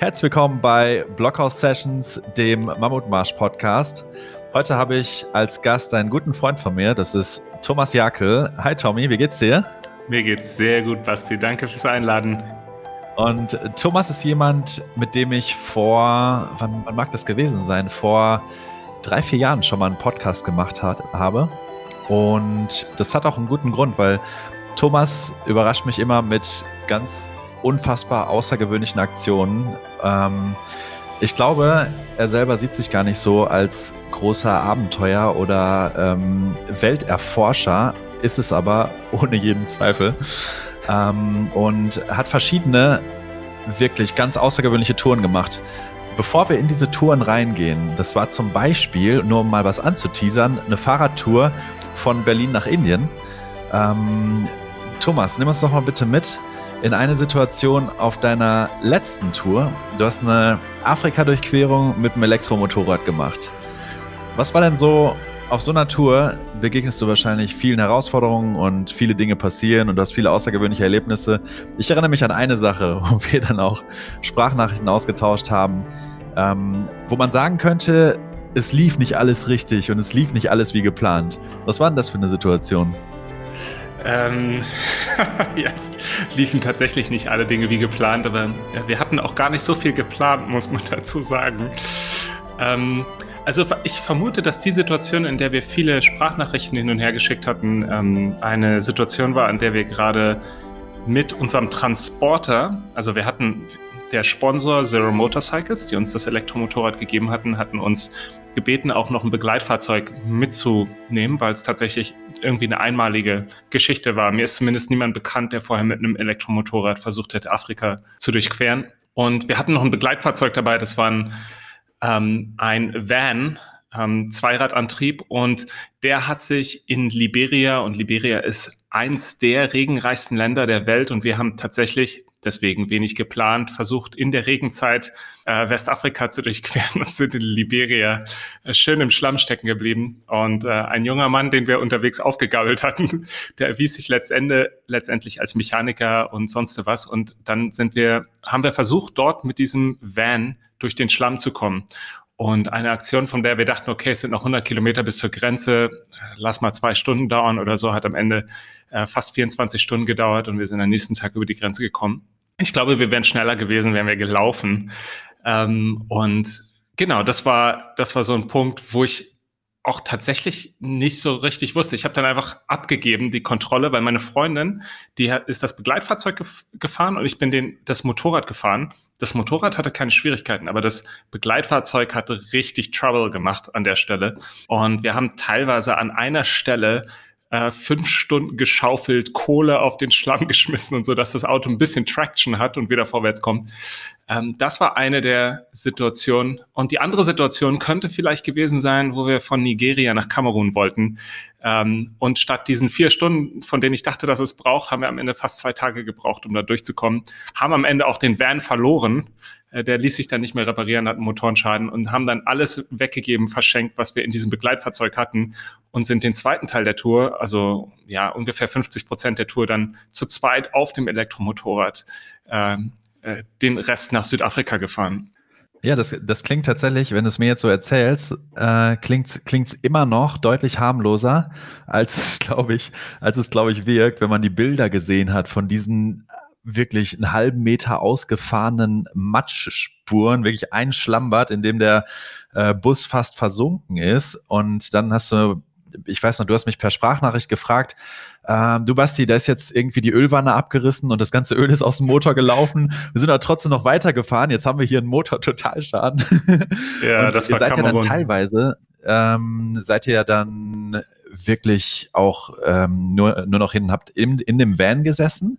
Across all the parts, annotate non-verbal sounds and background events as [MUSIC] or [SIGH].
Herzlich willkommen bei Blockhouse Sessions, dem Mammutmarsch Podcast. Heute habe ich als Gast einen guten Freund von mir, das ist Thomas Jakel. Hi Tommy, wie geht's dir? Mir geht's sehr gut, Basti. Danke fürs Einladen. Und Thomas ist jemand, mit dem ich vor, wann, wann mag das gewesen sein, vor drei, vier Jahren schon mal einen Podcast gemacht hat, habe. Und das hat auch einen guten Grund, weil Thomas überrascht mich immer mit ganz unfassbar außergewöhnlichen Aktionen. Ähm, ich glaube, er selber sieht sich gar nicht so als großer Abenteuer oder ähm, Welterforscher, ist es aber [LAUGHS] ohne jeden Zweifel. Ähm, und hat verschiedene wirklich ganz außergewöhnliche Touren gemacht. Bevor wir in diese Touren reingehen, das war zum Beispiel, nur um mal was anzuteasern, eine Fahrradtour von Berlin nach Indien. Ähm, Thomas, nimm uns doch mal bitte mit in eine Situation auf deiner letzten Tour. Du hast eine Afrika-Durchquerung mit einem Elektromotorrad gemacht. Was war denn so auf so einer Tour? Begegnest du wahrscheinlich vielen Herausforderungen und viele Dinge passieren und du hast viele außergewöhnliche Erlebnisse. Ich erinnere mich an eine Sache, [LAUGHS] wo wir dann auch Sprachnachrichten ausgetauscht haben, ähm, wo man sagen könnte, es lief nicht alles richtig und es lief nicht alles wie geplant. Was war denn das für eine Situation? Ähm, [LAUGHS] jetzt liefen tatsächlich nicht alle Dinge wie geplant, aber ja, wir hatten auch gar nicht so viel geplant, muss man [LAUGHS] dazu sagen. Ähm, also ich vermute, dass die Situation, in der wir viele Sprachnachrichten hin und her geschickt hatten, ähm, eine Situation war, an der wir gerade mit unserem Transporter, also wir hatten der Sponsor Zero Motorcycles, die uns das Elektromotorrad gegeben hatten, hatten uns gebeten, auch noch ein Begleitfahrzeug mitzunehmen, weil es tatsächlich irgendwie eine einmalige Geschichte war. Mir ist zumindest niemand bekannt, der vorher mit einem Elektromotorrad versucht hätte, Afrika zu durchqueren. Und wir hatten noch ein Begleitfahrzeug dabei, das war ein, ähm, ein Van, ähm, Zweiradantrieb und der hat sich in Liberia und Liberia ist eins der regenreichsten Länder der Welt und wir haben tatsächlich deswegen wenig geplant, versucht in der Regenzeit äh, Westafrika zu durchqueren und sind in Liberia äh, schön im Schlamm stecken geblieben. Und äh, ein junger Mann, den wir unterwegs aufgegabelt hatten, [LAUGHS] der erwies sich letztendlich, letztendlich als Mechaniker und sonst was. Und dann sind wir, haben wir versucht, dort mit diesem Van durch den Schlamm zu kommen. Und eine Aktion, von der wir dachten, okay, es sind noch 100 Kilometer bis zur Grenze, lass mal zwei Stunden dauern oder so, hat am Ende äh, fast 24 Stunden gedauert und wir sind am nächsten Tag über die Grenze gekommen. Ich glaube, wir wären schneller gewesen, wären wir gelaufen. Ähm, und genau, das war, das war so ein Punkt, wo ich auch tatsächlich nicht so richtig wusste. Ich habe dann einfach abgegeben die Kontrolle, weil meine Freundin, die hat, ist das Begleitfahrzeug gef gefahren und ich bin den, das Motorrad gefahren. Das Motorrad hatte keine Schwierigkeiten, aber das Begleitfahrzeug hatte richtig Trouble gemacht an der Stelle. Und wir haben teilweise an einer Stelle äh, fünf Stunden geschaufelt, Kohle auf den Schlamm [LAUGHS] geschmissen und so, dass das Auto ein bisschen Traction hat und wieder vorwärts kommt. Ähm, das war eine der Situationen. Und die andere Situation könnte vielleicht gewesen sein, wo wir von Nigeria nach Kamerun wollten. Ähm, und statt diesen vier Stunden, von denen ich dachte, dass es braucht, haben wir am Ende fast zwei Tage gebraucht, um da durchzukommen. Haben am Ende auch den Van verloren. Äh, der ließ sich dann nicht mehr reparieren, hat einen Motorenschaden und haben dann alles weggegeben, verschenkt, was wir in diesem Begleitfahrzeug hatten und sind den zweiten Teil der Tour, also ja ungefähr 50 Prozent der Tour, dann zu zweit auf dem Elektromotorrad ähm, äh, den Rest nach Südafrika gefahren. Ja, das, das klingt tatsächlich, wenn du es mir jetzt so erzählst, äh, klingt es immer noch deutlich harmloser, als es, [LAUGHS] glaube ich, als es, glaube ich, wirkt, wenn man die Bilder gesehen hat von diesen wirklich einen halben Meter ausgefahrenen Matschspuren, wirklich ein Schlammbad, in dem der äh, Bus fast versunken ist. Und dann hast du, ich weiß noch, du hast mich per Sprachnachricht gefragt, ähm, du Basti, da ist jetzt irgendwie die Ölwanne abgerissen und das ganze Öl ist aus dem Motor gelaufen. Wir sind aber trotzdem noch weitergefahren. Jetzt haben wir hier einen Motor-Totalschaden. [LAUGHS] Ja, und das war ihr seid Kamerun. ja dann teilweise, ähm, seid ihr ja dann wirklich auch ähm, nur, nur noch hinten habt in, in dem Van gesessen,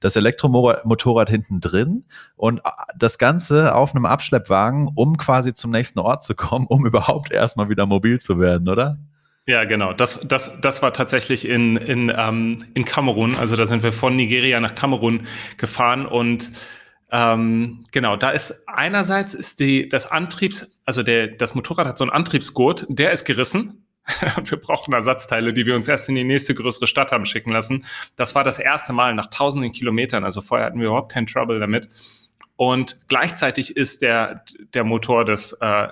das Elektromotorrad hinten drin und äh, das Ganze auf einem Abschleppwagen, um quasi zum nächsten Ort zu kommen, um [LAUGHS] überhaupt erstmal wieder mobil zu werden, oder? Ja, genau. Das, das, das war tatsächlich in, in, ähm, in Kamerun. Also da sind wir von Nigeria nach Kamerun gefahren und ähm, genau, da ist einerseits ist die, das Antriebs, also der, das Motorrad hat so einen Antriebsgurt, der ist gerissen. [LAUGHS] und wir brauchen Ersatzteile, die wir uns erst in die nächste größere Stadt haben schicken lassen. Das war das erste Mal nach tausenden Kilometern. Also vorher hatten wir überhaupt keinen Trouble damit. und gleichzeitig ist der, der Motor des, äh,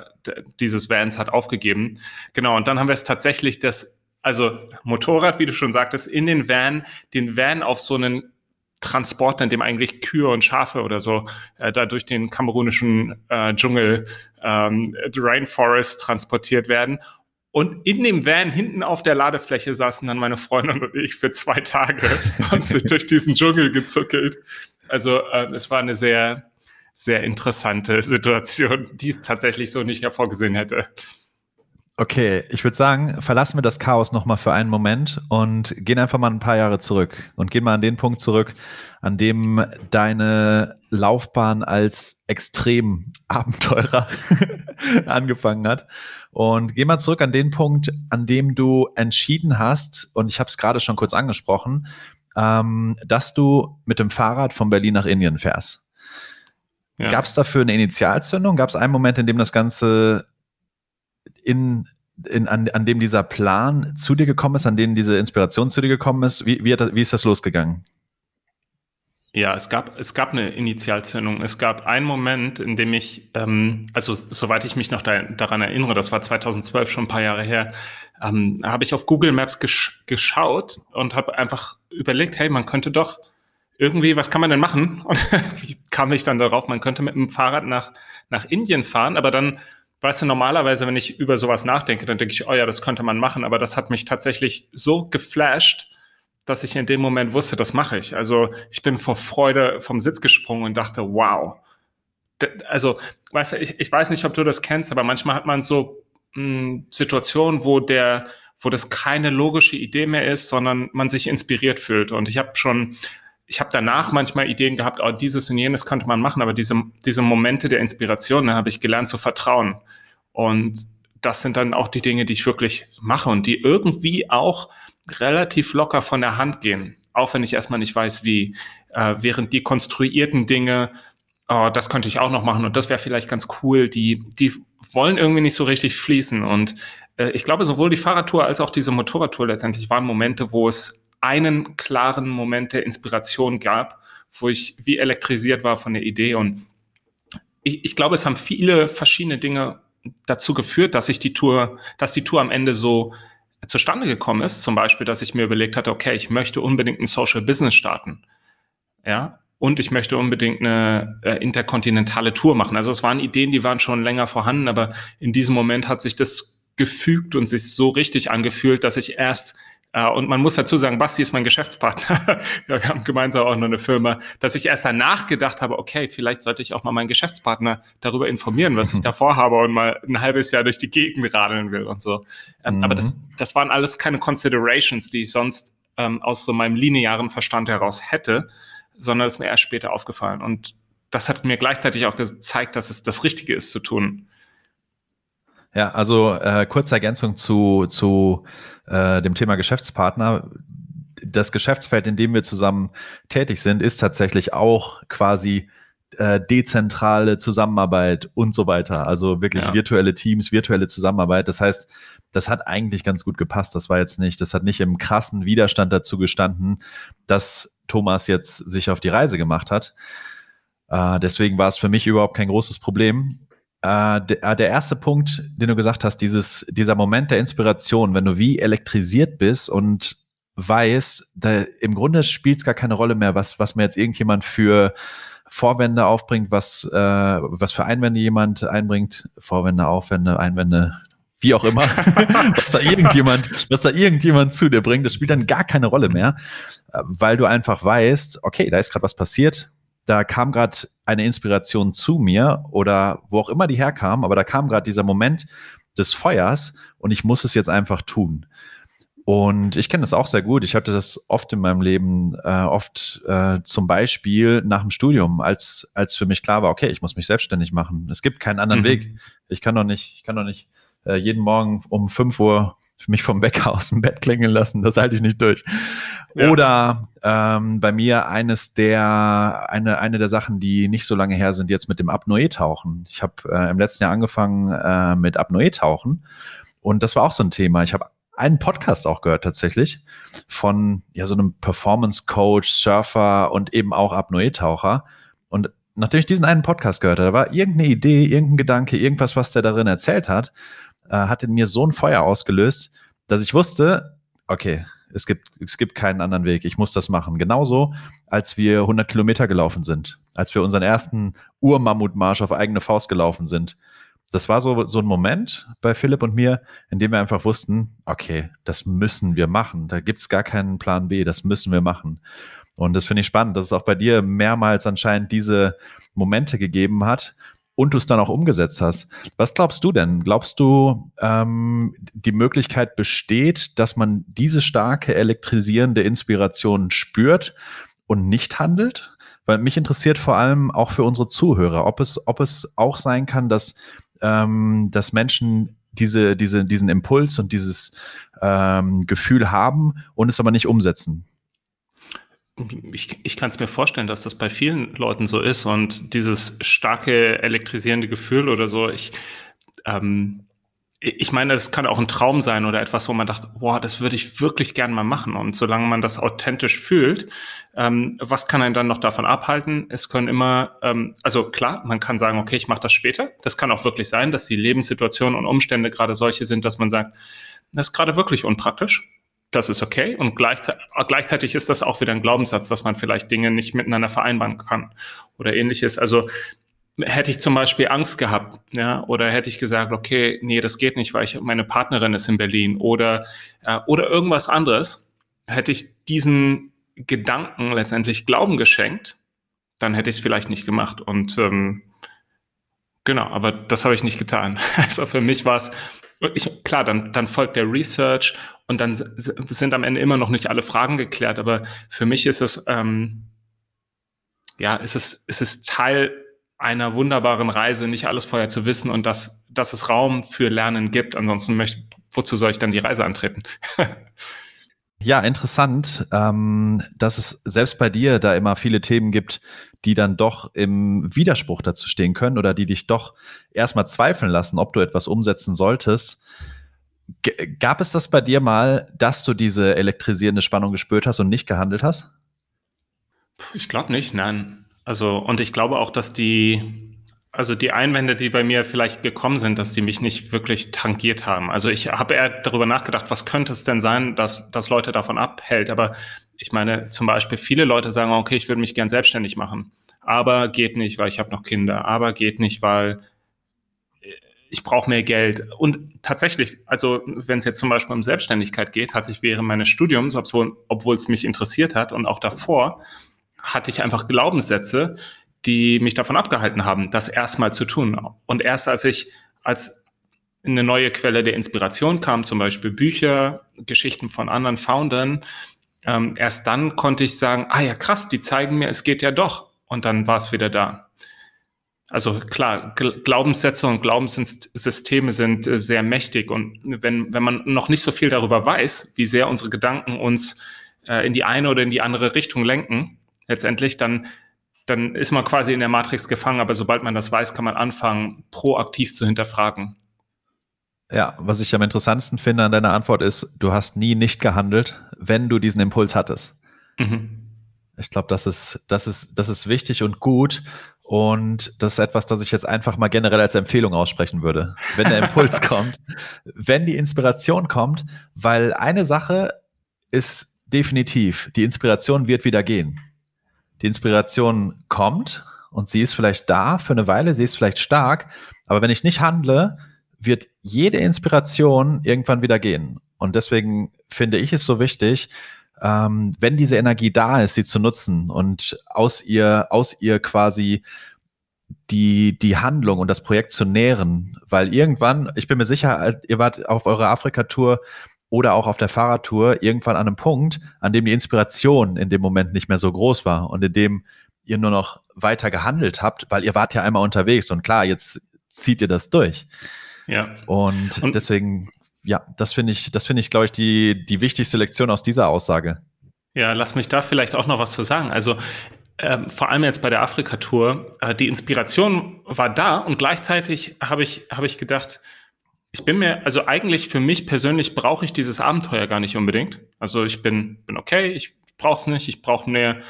dieses Vans hat aufgegeben. Genau, und dann haben wir es tatsächlich das, also Motorrad, wie du schon sagtest, in den Van, den Van auf so einen Transporter, in dem eigentlich Kühe und Schafe oder so äh, da durch den kamerunischen äh, Dschungel, ähm, Rainforest transportiert werden. Und in dem Van hinten auf der Ladefläche saßen dann meine Freundin und ich für zwei Tage [LAUGHS] und sind durch diesen Dschungel gezuckelt. Also äh, es war eine sehr, sehr interessante Situation, die ich tatsächlich so nicht hervorgesehen hätte. Okay, ich würde sagen, verlassen wir das Chaos nochmal für einen Moment und gehen einfach mal ein paar Jahre zurück und gehen mal an den Punkt zurück, an dem deine Laufbahn als Extrem-Abenteurer [LAUGHS] angefangen hat. Und geh mal zurück an den Punkt, an dem du entschieden hast, und ich habe es gerade schon kurz angesprochen, ähm, dass du mit dem Fahrrad von Berlin nach Indien fährst. Ja. Gab es dafür eine Initialzündung? Gab es einen Moment, in dem das Ganze in, in, an, an dem dieser Plan zu dir gekommen ist, an dem diese Inspiration zu dir gekommen ist? Wie, wie, wie ist das losgegangen? Ja, es gab, es gab eine Initialzündung. Es gab einen Moment, in dem ich, ähm, also soweit ich mich noch da, daran erinnere, das war 2012 schon ein paar Jahre her, ähm, habe ich auf Google Maps gesch geschaut und habe einfach überlegt, hey, man könnte doch irgendwie, was kann man denn machen? [LAUGHS] Und wie kam ich dann darauf, man könnte mit dem Fahrrad nach, nach Indien fahren, aber dann weißt du, normalerweise, wenn ich über sowas nachdenke, dann denke ich, oh ja, das könnte man machen, aber das hat mich tatsächlich so geflasht, dass ich in dem Moment wusste, das mache ich. Also ich bin vor Freude vom Sitz gesprungen und dachte, wow. Also, weißt du, ich, ich weiß nicht, ob du das kennst, aber manchmal hat man so hm, Situationen, wo der, wo das keine logische Idee mehr ist, sondern man sich inspiriert fühlt. Und ich habe schon, ich habe danach manchmal Ideen gehabt, oh, dieses und jenes könnte man machen, aber diese, diese Momente der Inspiration, da habe ich gelernt zu vertrauen. Und das sind dann auch die Dinge, die ich wirklich mache und die irgendwie auch relativ locker von der Hand gehen, auch wenn ich erstmal nicht weiß, wie, äh, während die konstruierten Dinge, oh, das könnte ich auch noch machen und das wäre vielleicht ganz cool, die, die wollen irgendwie nicht so richtig fließen. Und äh, ich glaube, sowohl die Fahrradtour als auch diese Motorradtour letztendlich waren Momente, wo es einen klaren Moment der Inspiration gab, wo ich wie elektrisiert war von der Idee. Und ich, ich glaube, es haben viele verschiedene Dinge dazu geführt, dass ich die Tour, dass die Tour am Ende so zustande gekommen ist, zum Beispiel, dass ich mir überlegt hatte, okay, ich möchte unbedingt ein Social Business starten. Ja, und ich möchte unbedingt eine äh, interkontinentale Tour machen. Also es waren Ideen, die waren schon länger vorhanden, aber in diesem Moment hat sich das gefügt und sich so richtig angefühlt, dass ich erst und man muss dazu sagen, Basti ist mein Geschäftspartner. [LAUGHS] Wir haben gemeinsam auch noch eine Firma, dass ich erst danach gedacht habe, okay, vielleicht sollte ich auch mal meinen Geschäftspartner darüber informieren, was ich [LAUGHS] da vorhabe und mal ein halbes Jahr durch die Gegend radeln will und so. Ähm, mhm. Aber das, das waren alles keine Considerations, die ich sonst ähm, aus so meinem linearen Verstand heraus hätte, sondern ist mir erst später aufgefallen. Und das hat mir gleichzeitig auch gezeigt, dass es das Richtige ist zu tun. Ja, also äh, kurze Ergänzung zu, zu äh, dem Thema Geschäftspartner. Das Geschäftsfeld, in dem wir zusammen tätig sind, ist tatsächlich auch quasi äh, dezentrale Zusammenarbeit und so weiter. Also wirklich ja. virtuelle Teams, virtuelle Zusammenarbeit. Das heißt, das hat eigentlich ganz gut gepasst. Das war jetzt nicht, das hat nicht im krassen Widerstand dazu gestanden, dass Thomas jetzt sich auf die Reise gemacht hat. Äh, deswegen war es für mich überhaupt kein großes Problem. Äh, der, äh, der, erste Punkt, den du gesagt hast, dieses, dieser Moment der Inspiration, wenn du wie elektrisiert bist und weißt, da, im Grunde spielt es gar keine Rolle mehr, was, was mir jetzt irgendjemand für Vorwände aufbringt, was, äh, was für Einwände jemand einbringt, Vorwände, Aufwände, Einwände, wie auch immer, [LAUGHS] was da irgendjemand, was da irgendjemand zu dir bringt, das spielt dann gar keine Rolle mehr, äh, weil du einfach weißt, okay, da ist gerade was passiert, da kam gerade eine Inspiration zu mir oder wo auch immer die herkam, aber da kam gerade dieser Moment des Feuers und ich muss es jetzt einfach tun. Und ich kenne das auch sehr gut. Ich hatte das oft in meinem Leben, äh, oft äh, zum Beispiel nach dem Studium, als, als für mich klar war, okay, ich muss mich selbstständig machen. Es gibt keinen anderen mhm. Weg. Ich kann doch nicht, ich kann doch nicht äh, jeden Morgen um 5 Uhr mich vom Wecker aus dem Bett klingeln lassen, das halte ich nicht durch. Ja. Oder ähm, bei mir eines der, eine, eine der Sachen, die nicht so lange her sind, jetzt mit dem Apnoe-Tauchen. Ich habe äh, im letzten Jahr angefangen äh, mit Apnoe-Tauchen und das war auch so ein Thema. Ich habe einen Podcast auch gehört tatsächlich von ja so einem Performance Coach, Surfer und eben auch Apnoe-Taucher. Und nachdem ich diesen einen Podcast gehört habe, da war irgendeine Idee, irgendein Gedanke, irgendwas, was der darin erzählt hat, äh, hat in mir so ein Feuer ausgelöst, dass ich wusste, okay, es gibt, es gibt keinen anderen Weg. Ich muss das machen. Genauso, als wir 100 Kilometer gelaufen sind, als wir unseren ersten Urmammutmarsch auf eigene Faust gelaufen sind. Das war so, so ein Moment bei Philipp und mir, in dem wir einfach wussten, okay, das müssen wir machen. Da gibt es gar keinen Plan B, das müssen wir machen. Und das finde ich spannend, dass es auch bei dir mehrmals anscheinend diese Momente gegeben hat, und du es dann auch umgesetzt hast. Was glaubst du denn? Glaubst du, ähm, die Möglichkeit besteht, dass man diese starke elektrisierende Inspiration spürt und nicht handelt? Weil mich interessiert vor allem auch für unsere Zuhörer, ob es, ob es auch sein kann, dass, ähm, dass Menschen diese, diese, diesen Impuls und dieses ähm, Gefühl haben und es aber nicht umsetzen ich, ich kann es mir vorstellen, dass das bei vielen Leuten so ist und dieses starke elektrisierende Gefühl oder so, ich, ähm, ich meine, das kann auch ein Traum sein oder etwas, wo man dachte, boah, das würde ich wirklich gern mal machen. Und solange man das authentisch fühlt, ähm, was kann einen dann noch davon abhalten? Es können immer, ähm, also klar, man kann sagen, okay, ich mache das später. Das kann auch wirklich sein, dass die Lebenssituation und Umstände gerade solche sind, dass man sagt, das ist gerade wirklich unpraktisch das ist okay. Und gleichzeitig, ist das auch wieder ein Glaubenssatz, dass man vielleicht Dinge nicht miteinander vereinbaren kann oder ähnliches. Also hätte ich zum Beispiel Angst gehabt, ja, oder hätte ich gesagt, okay, nee, das geht nicht, weil ich, meine Partnerin ist in Berlin oder, äh, oder irgendwas anderes, hätte ich diesen Gedanken letztendlich Glauben geschenkt, dann hätte ich es vielleicht nicht gemacht. Und ähm, genau, aber das habe ich nicht getan. [LAUGHS] Also für mich war es ich, klar, dann, dann folgt der Research und dann sind am Ende immer noch nicht alle Fragen geklärt. Aber für mich ist es, ähm, ja, ist es, ist es Teil einer wunderbaren Reise, nicht alles vorher zu wissen und dass, dass es Raum für Lernen gibt. Ansonsten möchte, wozu soll ich dann die Reise antreten? [LAUGHS] ja, interessant, ähm, dass es selbst bei dir da immer viele Themen gibt, die dann doch im Widerspruch dazu stehen können oder die dich doch erstmal zweifeln lassen, ob du etwas umsetzen solltest. G gab es das bei dir mal, dass du diese elektrisierende Spannung gespürt hast und nicht gehandelt hast? Ich glaube nicht, nein. Also, und ich glaube auch, dass die, also die Einwände, die bei mir vielleicht gekommen sind, dass die mich nicht wirklich tangiert haben. Also ich habe eher darüber nachgedacht, was könnte es denn sein, dass, dass Leute davon abhält. Aber ich meine, zum Beispiel viele Leute sagen, okay, ich würde mich gern selbstständig machen, aber geht nicht, weil ich habe noch Kinder, aber geht nicht, weil ich brauche mehr Geld. Und tatsächlich, also wenn es jetzt zum Beispiel um Selbstständigkeit geht, hatte ich während meines Studiums, obwohl es mich interessiert hat und auch davor, hatte ich einfach Glaubenssätze, die mich davon abgehalten haben, das erstmal zu tun. Und erst als ich als eine neue Quelle der Inspiration kam, zum Beispiel Bücher, Geschichten von anderen Foundern, ähm, erst dann konnte ich sagen, ah ja, krass, die zeigen mir, es geht ja doch. Und dann war es wieder da. Also klar, Glaubenssätze und Glaubenssysteme sind äh, sehr mächtig. Und wenn, wenn man noch nicht so viel darüber weiß, wie sehr unsere Gedanken uns äh, in die eine oder in die andere Richtung lenken, letztendlich, dann, dann ist man quasi in der Matrix gefangen. Aber sobald man das weiß, kann man anfangen, proaktiv zu hinterfragen. Ja, was ich am interessantesten finde an deiner Antwort ist, du hast nie nicht gehandelt, wenn du diesen Impuls hattest. Mhm. Ich glaube, das ist, das, ist, das ist wichtig und gut. Und das ist etwas, das ich jetzt einfach mal generell als Empfehlung aussprechen würde. Wenn der Impuls [LAUGHS] kommt, wenn die Inspiration kommt, weil eine Sache ist definitiv, die Inspiration wird wieder gehen. Die Inspiration kommt und sie ist vielleicht da für eine Weile, sie ist vielleicht stark, aber wenn ich nicht handle, wird jede Inspiration irgendwann wieder gehen. Und deswegen finde ich es so wichtig, ähm, wenn diese Energie da ist, sie zu nutzen und aus ihr, aus ihr quasi die, die Handlung und das Projekt zu nähren. Weil irgendwann, ich bin mir sicher, ihr wart auf eurer Afrika-Tour oder auch auf der Fahrradtour irgendwann an einem Punkt, an dem die Inspiration in dem Moment nicht mehr so groß war und in dem ihr nur noch weiter gehandelt habt, weil ihr wart ja einmal unterwegs und klar, jetzt zieht ihr das durch. Ja. Und, und deswegen, ja, das finde ich, das finde ich, glaube ich, die, die wichtigste Lektion aus dieser Aussage. Ja, lass mich da vielleicht auch noch was zu sagen. Also ähm, vor allem jetzt bei der Afrika-Tour, äh, die Inspiration war da und gleichzeitig habe ich, hab ich gedacht, ich bin mir, also eigentlich für mich persönlich brauche ich dieses Abenteuer gar nicht unbedingt. Also ich bin, bin okay, ich brauche es nicht, ich brauche mehr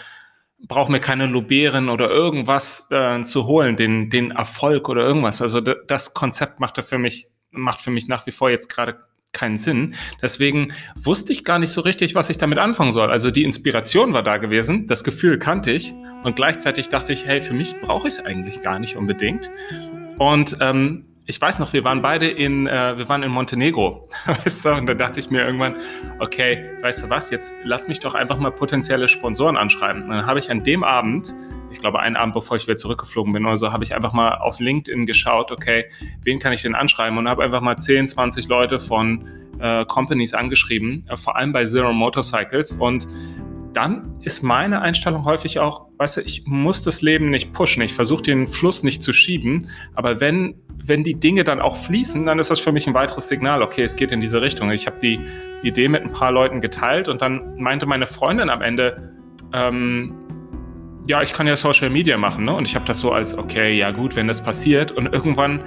brauche mir keine Lobären oder irgendwas äh, zu holen, den, den Erfolg oder irgendwas. Also das Konzept macht für mich, macht für mich nach wie vor jetzt gerade keinen Sinn. Deswegen wusste ich gar nicht so richtig, was ich damit anfangen soll. Also die Inspiration war da gewesen, das Gefühl kannte ich und gleichzeitig dachte ich, hey, für mich brauche ich es eigentlich gar nicht unbedingt. Und ähm, ich weiß noch, wir waren beide in, äh, wir waren in Montenegro, [LAUGHS] weißt du, und da dachte ich mir irgendwann, okay, weißt du was, jetzt lass mich doch einfach mal potenzielle Sponsoren anschreiben. Und dann habe ich an dem Abend, ich glaube einen Abend, bevor ich wieder zurückgeflogen bin oder so, habe ich einfach mal auf LinkedIn geschaut, okay, wen kann ich denn anschreiben und habe einfach mal 10, 20 Leute von äh, Companies angeschrieben, äh, vor allem bei Zero Motorcycles und dann ist meine Einstellung häufig auch, weißt du, ich muss das Leben nicht pushen, ich versuche den Fluss nicht zu schieben, aber wenn wenn die Dinge dann auch fließen, dann ist das für mich ein weiteres Signal, okay, es geht in diese Richtung. Ich habe die Idee mit ein paar Leuten geteilt und dann meinte meine Freundin am Ende, ähm, ja, ich kann ja Social Media machen, ne? Und ich habe das so als, okay, ja gut, wenn das passiert. Und irgendwann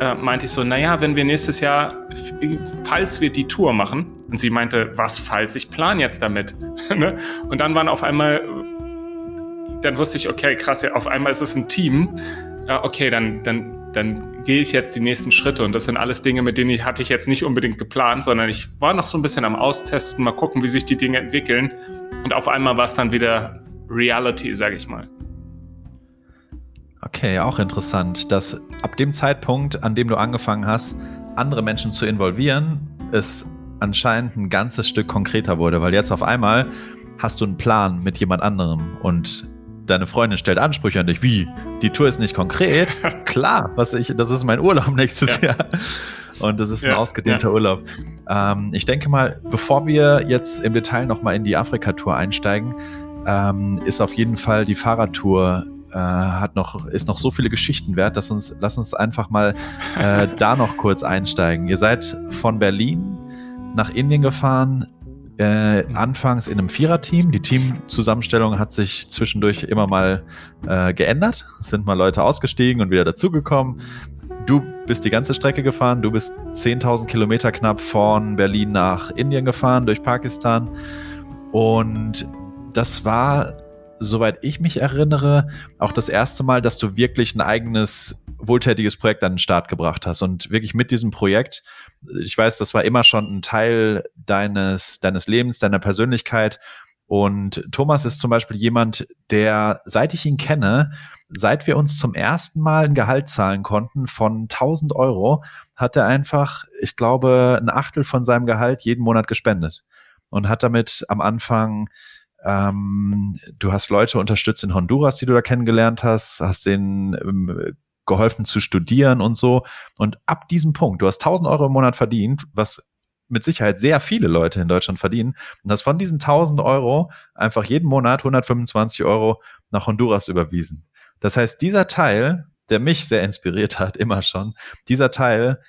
äh, meinte ich so, naja, wenn wir nächstes Jahr, falls wir die Tour machen, und sie meinte, was falls, ich plan jetzt damit. [LAUGHS] ne? Und dann waren auf einmal, dann wusste ich, okay, krass, ja, auf einmal ist es ein Team. Ja, okay, dann, dann dann gehe ich jetzt die nächsten Schritte. Und das sind alles Dinge, mit denen ich hatte ich jetzt nicht unbedingt geplant, sondern ich war noch so ein bisschen am Austesten, mal gucken, wie sich die Dinge entwickeln. Und auf einmal war es dann wieder Reality, sage ich mal. Okay, auch interessant, dass ab dem Zeitpunkt, an dem du angefangen hast, andere Menschen zu involvieren, es anscheinend ein ganzes Stück konkreter wurde, weil jetzt auf einmal hast du einen Plan mit jemand anderem und deine Freundin stellt Ansprüche an dich. Wie? Die Tour ist nicht konkret? [LAUGHS] Klar, was ich, das ist mein Urlaub nächstes ja. Jahr. Und das ist ein ja, ausgedehnter ja. Urlaub. Ähm, ich denke mal, bevor wir jetzt im Detail nochmal in die Afrika-Tour einsteigen, ähm, ist auf jeden Fall die Fahrradtour äh, hat noch, ist noch so viele Geschichten wert, dass uns, lass uns einfach mal äh, [LAUGHS] da noch kurz einsteigen. Ihr seid von Berlin nach Indien gefahren, äh, anfangs in einem Viererteam. Die Teamzusammenstellung hat sich zwischendurch immer mal äh, geändert. Es sind mal Leute ausgestiegen und wieder dazugekommen. Du bist die ganze Strecke gefahren. Du bist 10.000 Kilometer knapp von Berlin nach Indien gefahren, durch Pakistan. Und das war, soweit ich mich erinnere, auch das erste Mal, dass du wirklich ein eigenes wohltätiges Projekt an den Start gebracht hast. Und wirklich mit diesem Projekt ich weiß, das war immer schon ein Teil deines, deines Lebens, deiner Persönlichkeit. Und Thomas ist zum Beispiel jemand, der, seit ich ihn kenne, seit wir uns zum ersten Mal ein Gehalt zahlen konnten von 1000 Euro, hat er einfach, ich glaube, ein Achtel von seinem Gehalt jeden Monat gespendet. Und hat damit am Anfang ähm, du hast Leute unterstützt in Honduras, die du da kennengelernt hast, hast den ähm, geholfen zu studieren und so. Und ab diesem Punkt, du hast 1000 Euro im Monat verdient, was mit Sicherheit sehr viele Leute in Deutschland verdienen und hast von diesen 1000 Euro einfach jeden Monat 125 Euro nach Honduras überwiesen. Das heißt, dieser Teil, der mich sehr inspiriert hat, [LAUGHS] immer schon, dieser Teil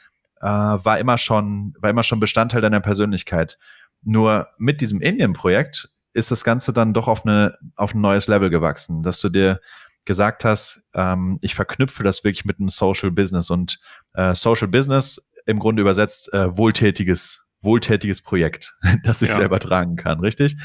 äh, war immer schon, war immer schon Bestandteil deiner Persönlichkeit. Nur mit diesem Indien-Projekt ist das Ganze dann doch auf eine, auf ein neues Level gewachsen, dass du dir gesagt hast, ähm, ich verknüpfe das wirklich mit einem Social Business und äh, Social Business im Grunde übersetzt äh, wohltätiges, wohltätiges Projekt, [LAUGHS] das ich ja. selber tragen kann, richtig?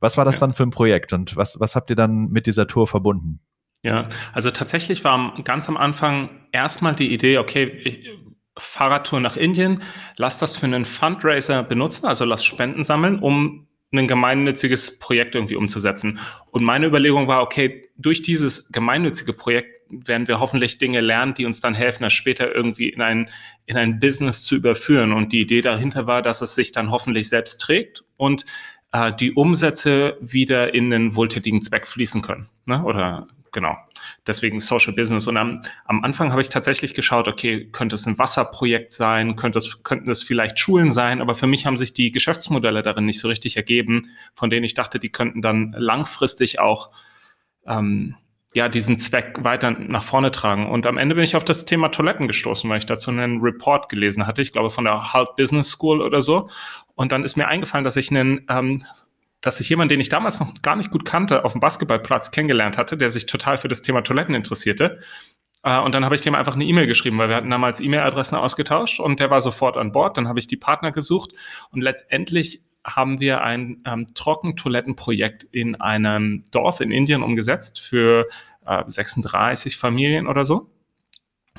Was war das ja. dann für ein Projekt und was, was habt ihr dann mit dieser Tour verbunden? Ja, also tatsächlich war ganz am Anfang erstmal die Idee, okay, ich, Fahrradtour nach Indien, lass das für einen Fundraiser benutzen, also lass Spenden sammeln, um ein gemeinnütziges Projekt irgendwie umzusetzen. Und meine Überlegung war, okay, durch dieses gemeinnützige Projekt werden wir hoffentlich Dinge lernen, die uns dann helfen, das später irgendwie in ein, in ein Business zu überführen. Und die Idee dahinter war, dass es sich dann hoffentlich selbst trägt und äh, die Umsätze wieder in den wohltätigen Zweck fließen können. Ne? Oder genau. Deswegen Social Business. Und am, am Anfang habe ich tatsächlich geschaut, okay, könnte es ein Wasserprojekt sein, könnte es, könnten es vielleicht Schulen sein, aber für mich haben sich die Geschäftsmodelle darin nicht so richtig ergeben, von denen ich dachte, die könnten dann langfristig auch ähm, ja, diesen Zweck weiter nach vorne tragen. Und am Ende bin ich auf das Thema Toiletten gestoßen, weil ich dazu einen Report gelesen hatte, ich glaube von der Halt Business School oder so. Und dann ist mir eingefallen, dass ich einen ähm, dass ich jemanden, den ich damals noch gar nicht gut kannte, auf dem Basketballplatz kennengelernt hatte, der sich total für das Thema Toiletten interessierte. Äh, und dann habe ich dem einfach eine E-Mail geschrieben, weil wir hatten damals E-Mail-Adressen ausgetauscht und der war sofort an Bord. Dann habe ich die Partner gesucht und letztendlich haben wir ein ähm, Trockentoilettenprojekt in einem Dorf in Indien umgesetzt für äh, 36 Familien oder so.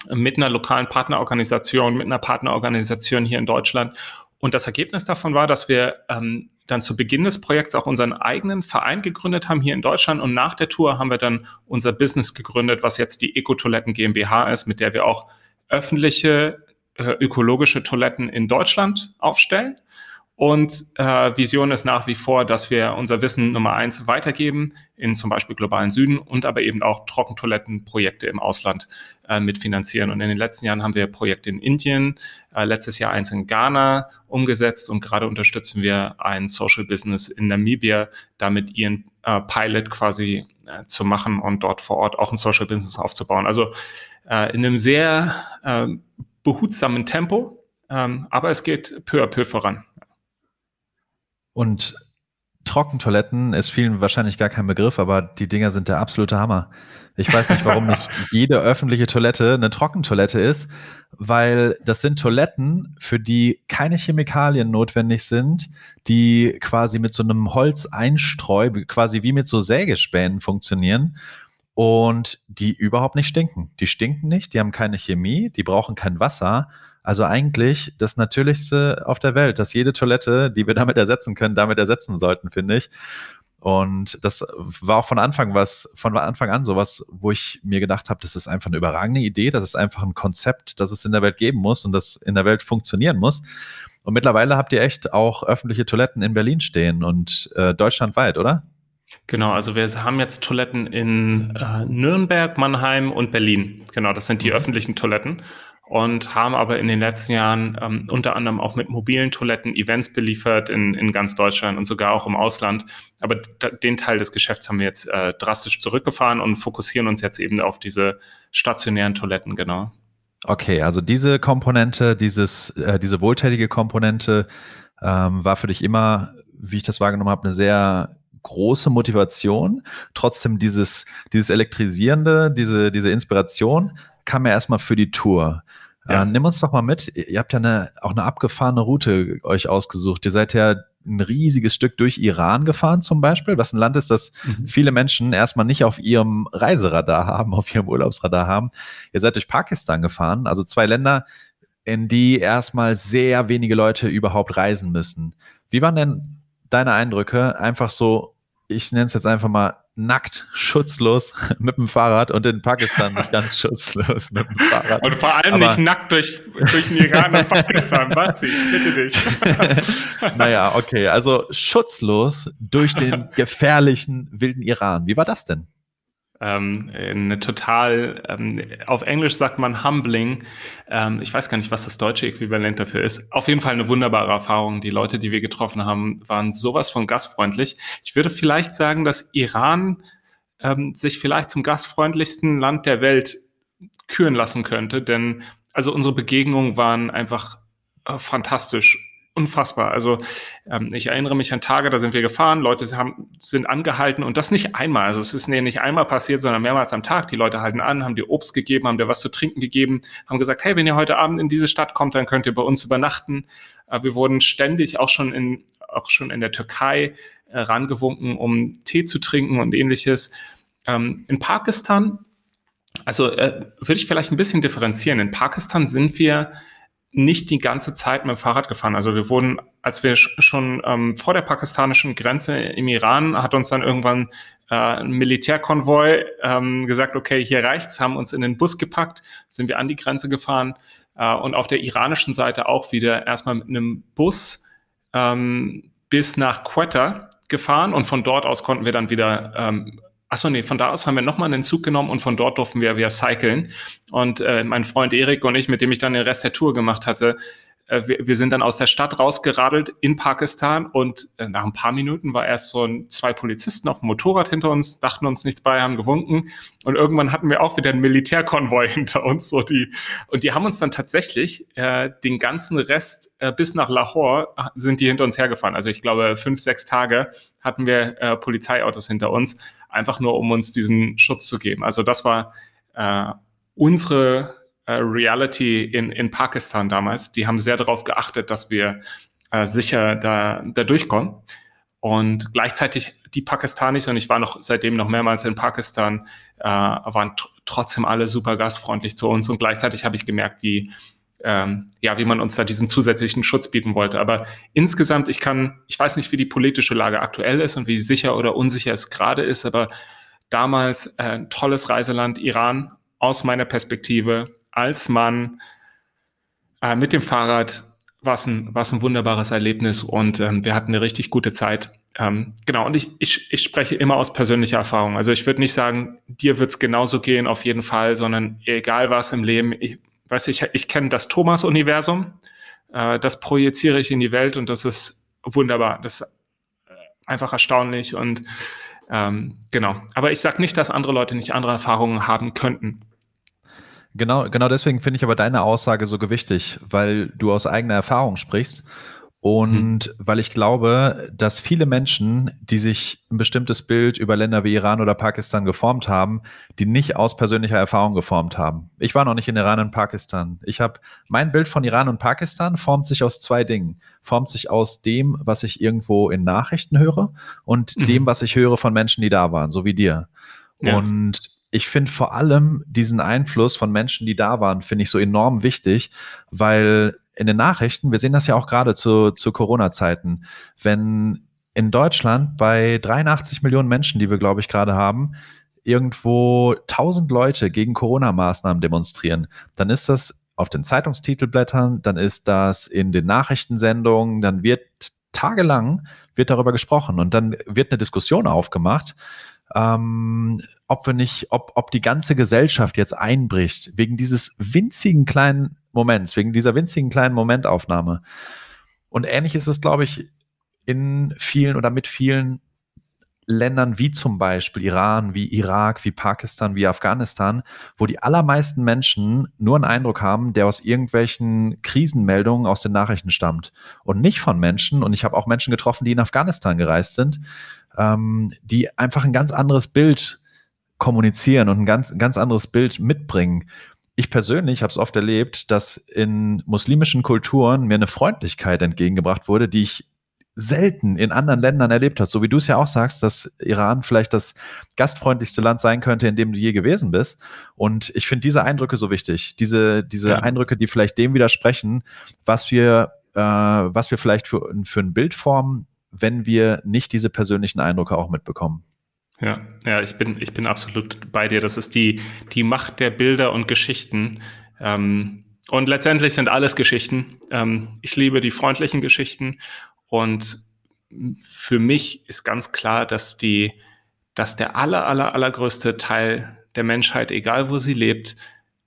Mit einer lokalen Partnerorganisation, mit einer Partnerorganisation hier in Deutschland. Und das Ergebnis davon war, dass wir ähm, dann zu Beginn des Projekts auch unseren eigenen Verein gegründet haben hier in Deutschland. Und nach der Tour haben wir dann unser Business gegründet, was jetzt die Eco-Toiletten GmbH ist, mit der wir auch öffentliche äh, ökologische Toiletten in Deutschland aufstellen. Und äh, Vision ist nach wie vor, dass wir unser Wissen Nummer eins weitergeben in zum Beispiel globalen Süden und aber eben auch Trockentoilettenprojekte im Ausland äh, mitfinanzieren. Und in den letzten Jahren haben wir Projekte in Indien, äh, letztes Jahr eins in Ghana umgesetzt und gerade unterstützen wir ein Social Business in Namibia, damit ihren äh, Pilot quasi äh, zu machen und dort vor Ort auch ein Social Business aufzubauen. Also äh, in einem sehr äh, behutsamen Tempo, ähm, aber es geht peu à peu voran. Und Trockentoiletten ist vielen wahrscheinlich gar kein Begriff, aber die Dinger sind der absolute Hammer. Ich weiß nicht, warum nicht [LAUGHS] jede öffentliche Toilette eine Trockentoilette ist, weil das sind Toiletten, für die keine Chemikalien notwendig sind, die quasi mit so einem Holzeinstreu, quasi wie mit so Sägespänen funktionieren und die überhaupt nicht stinken. Die stinken nicht, die haben keine Chemie, die brauchen kein Wasser also eigentlich das Natürlichste auf der Welt, dass jede Toilette, die wir damit ersetzen können, damit ersetzen sollten, finde ich. Und das war auch von Anfang was, von Anfang an sowas, wo ich mir gedacht habe, das ist einfach eine überragende Idee, das ist einfach ein Konzept, das es in der Welt geben muss und das in der Welt funktionieren muss. Und mittlerweile habt ihr echt auch öffentliche Toiletten in Berlin stehen und äh, deutschlandweit, oder? Genau, also wir haben jetzt Toiletten in äh, Nürnberg, Mannheim und Berlin. Genau, das sind die mhm. öffentlichen Toiletten und haben aber in den letzten Jahren ähm, unter anderem auch mit mobilen Toiletten Events beliefert in, in ganz Deutschland und sogar auch im Ausland. Aber den Teil des Geschäfts haben wir jetzt äh, drastisch zurückgefahren und fokussieren uns jetzt eben auf diese stationären Toiletten, genau. Okay, also diese Komponente, dieses, äh, diese wohltätige Komponente ähm, war für dich immer, wie ich das wahrgenommen habe, eine sehr große Motivation. Trotzdem dieses, dieses elektrisierende, diese, diese Inspiration kam ja erstmal für die Tour. Ja. Äh, nimm uns doch mal mit. Ihr habt ja eine, auch eine abgefahrene Route euch ausgesucht. Ihr seid ja ein riesiges Stück durch Iran gefahren zum Beispiel, was ein Land ist, das mhm. viele Menschen erstmal nicht auf ihrem Reiseradar haben, [LAUGHS] auf ihrem Urlaubsradar haben. Ihr seid durch Pakistan gefahren, also zwei Länder, in die erstmal sehr wenige Leute überhaupt reisen müssen. Wie waren denn deine Eindrücke, einfach so, ich nenne es jetzt einfach mal nackt, schutzlos [LAUGHS] mit dem Fahrrad und in Pakistan nicht ganz schutzlos mit dem Fahrrad. Und vor allem Aber, nicht nackt durch, durch den Iran und Pakistan, [LAUGHS] was ich bitte dich. [LAUGHS] naja, okay, also schutzlos durch den gefährlichen wilden Iran. Wie war das denn? Ähm, eine total, ähm, auf Englisch sagt man humbling. Ähm, ich weiß gar nicht, was das deutsche Äquivalent dafür ist. Auf jeden Fall eine wunderbare Erfahrung. Die Leute, die wir getroffen haben, waren sowas von gastfreundlich. Ich würde vielleicht sagen, dass Iran ähm, sich vielleicht zum gastfreundlichsten Land der Welt küren lassen könnte, denn also unsere Begegnungen waren einfach äh, fantastisch unfassbar. Also ähm, ich erinnere mich an Tage, da sind wir gefahren, Leute haben, sind angehalten und das nicht einmal. Also es ist nicht einmal passiert, sondern mehrmals am Tag. Die Leute halten an, haben dir Obst gegeben, haben dir was zu trinken gegeben, haben gesagt, hey, wenn ihr heute Abend in diese Stadt kommt, dann könnt ihr bei uns übernachten. Äh, wir wurden ständig auch schon in, auch schon in der Türkei äh, rangewunken, um Tee zu trinken und ähnliches. Ähm, in Pakistan, also äh, würde ich vielleicht ein bisschen differenzieren. In Pakistan sind wir nicht die ganze Zeit mit dem Fahrrad gefahren. Also wir wurden, als wir schon ähm, vor der pakistanischen Grenze im Iran, hat uns dann irgendwann äh, ein Militärkonvoi ähm, gesagt, okay, hier reicht's, haben uns in den Bus gepackt, sind wir an die Grenze gefahren äh, und auf der iranischen Seite auch wieder erstmal mit einem Bus ähm, bis nach Quetta gefahren und von dort aus konnten wir dann wieder ähm, Achso, nee, von da aus haben wir nochmal einen Zug genommen und von dort durften wir wieder cyclen. Und äh, mein Freund Erik und ich, mit dem ich dann den Rest der Tour gemacht hatte, wir, wir, sind dann aus der Stadt rausgeradelt in Pakistan und äh, nach ein paar Minuten war erst so ein, zwei Polizisten auf dem Motorrad hinter uns, dachten uns nichts bei, haben gewunken und irgendwann hatten wir auch wieder einen Militärkonvoi [LAUGHS] hinter uns. So die, und die haben uns dann tatsächlich äh, den ganzen Rest äh, bis nach Lahore äh, sind die hinter uns hergefahren. Also ich glaube fünf, sechs Tage hatten wir äh, Polizeiautos hinter uns, einfach nur um uns diesen Schutz zu geben. Also das war äh, unsere äh, Reality in, in Pakistan damals. Die haben sehr darauf geachtet, dass wir äh, sicher da, da durchkommen. Und gleichzeitig die Pakistanis, und ich war noch seitdem noch mehrmals in Pakistan, äh, waren trotzdem alle super gastfreundlich zu uns. Und gleichzeitig habe ich gemerkt, wie, ähm, ja, wie man uns da diesen zusätzlichen Schutz bieten wollte. Aber insgesamt, ich kann, ich weiß nicht, wie die politische Lage aktuell ist und wie sicher oder unsicher es gerade ist, aber damals äh, ein tolles Reiseland Iran aus meiner Perspektive als Mann äh, mit dem Fahrrad war es ein, war's ein wunderbares Erlebnis und ähm, wir hatten eine richtig gute Zeit. Ähm, genau, und ich, ich, ich spreche immer aus persönlicher Erfahrung. Also ich würde nicht sagen, dir wird es genauso gehen, auf jeden Fall, sondern egal was im Leben, ich weiß ich, ich kenne das Thomas-Universum, äh, das projiziere ich in die Welt und das ist wunderbar. Das ist äh, einfach erstaunlich und ähm, genau. Aber ich sage nicht, dass andere Leute nicht andere Erfahrungen haben könnten. Genau, genau deswegen finde ich aber deine Aussage so gewichtig, weil du aus eigener Erfahrung sprichst und hm. weil ich glaube, dass viele Menschen, die sich ein bestimmtes Bild über Länder wie Iran oder Pakistan geformt haben, die nicht aus persönlicher Erfahrung geformt haben. Ich war noch nicht in Iran und Pakistan. Ich habe mein Bild von Iran und Pakistan formt sich aus zwei Dingen. Formt sich aus dem, was ich irgendwo in Nachrichten höre und mhm. dem, was ich höre von Menschen, die da waren, so wie dir. Ja. Und ich finde vor allem diesen Einfluss von Menschen, die da waren, finde ich so enorm wichtig, weil in den Nachrichten, wir sehen das ja auch gerade zu, zu Corona-Zeiten, wenn in Deutschland bei 83 Millionen Menschen, die wir, glaube ich, gerade haben, irgendwo 1000 Leute gegen Corona-Maßnahmen demonstrieren, dann ist das auf den Zeitungstitelblättern, dann ist das in den Nachrichtensendungen, dann wird tagelang wird darüber gesprochen und dann wird eine Diskussion aufgemacht ähm, ob wir nicht, ob, ob die ganze Gesellschaft jetzt einbricht, wegen dieses winzigen kleinen Moments, wegen dieser winzigen kleinen Momentaufnahme. Und ähnlich ist es, glaube ich, in vielen oder mit vielen Ländern wie zum Beispiel Iran, wie Irak, wie Pakistan, wie Afghanistan, wo die allermeisten Menschen nur einen Eindruck haben, der aus irgendwelchen Krisenmeldungen aus den Nachrichten stammt und nicht von Menschen. Und ich habe auch Menschen getroffen, die in Afghanistan gereist sind, ähm, die einfach ein ganz anderes Bild kommunizieren und ein ganz, ganz anderes Bild mitbringen. Ich persönlich habe es oft erlebt, dass in muslimischen Kulturen mir eine Freundlichkeit entgegengebracht wurde, die ich selten in anderen Ländern erlebt habe. So wie du es ja auch sagst, dass Iran vielleicht das gastfreundlichste Land sein könnte, in dem du je gewesen bist. Und ich finde diese Eindrücke so wichtig. Diese, diese ja. Eindrücke, die vielleicht dem widersprechen, was wir, äh, was wir vielleicht für, für ein Bild formen, wenn wir nicht diese persönlichen Eindrücke auch mitbekommen. Ja, ja, ich bin, ich bin absolut bei dir. Das ist die, die Macht der Bilder und Geschichten. Ähm, und letztendlich sind alles Geschichten. Ähm, ich liebe die freundlichen Geschichten. Und für mich ist ganz klar, dass die, dass der aller, aller, allergrößte Teil der Menschheit, egal wo sie lebt,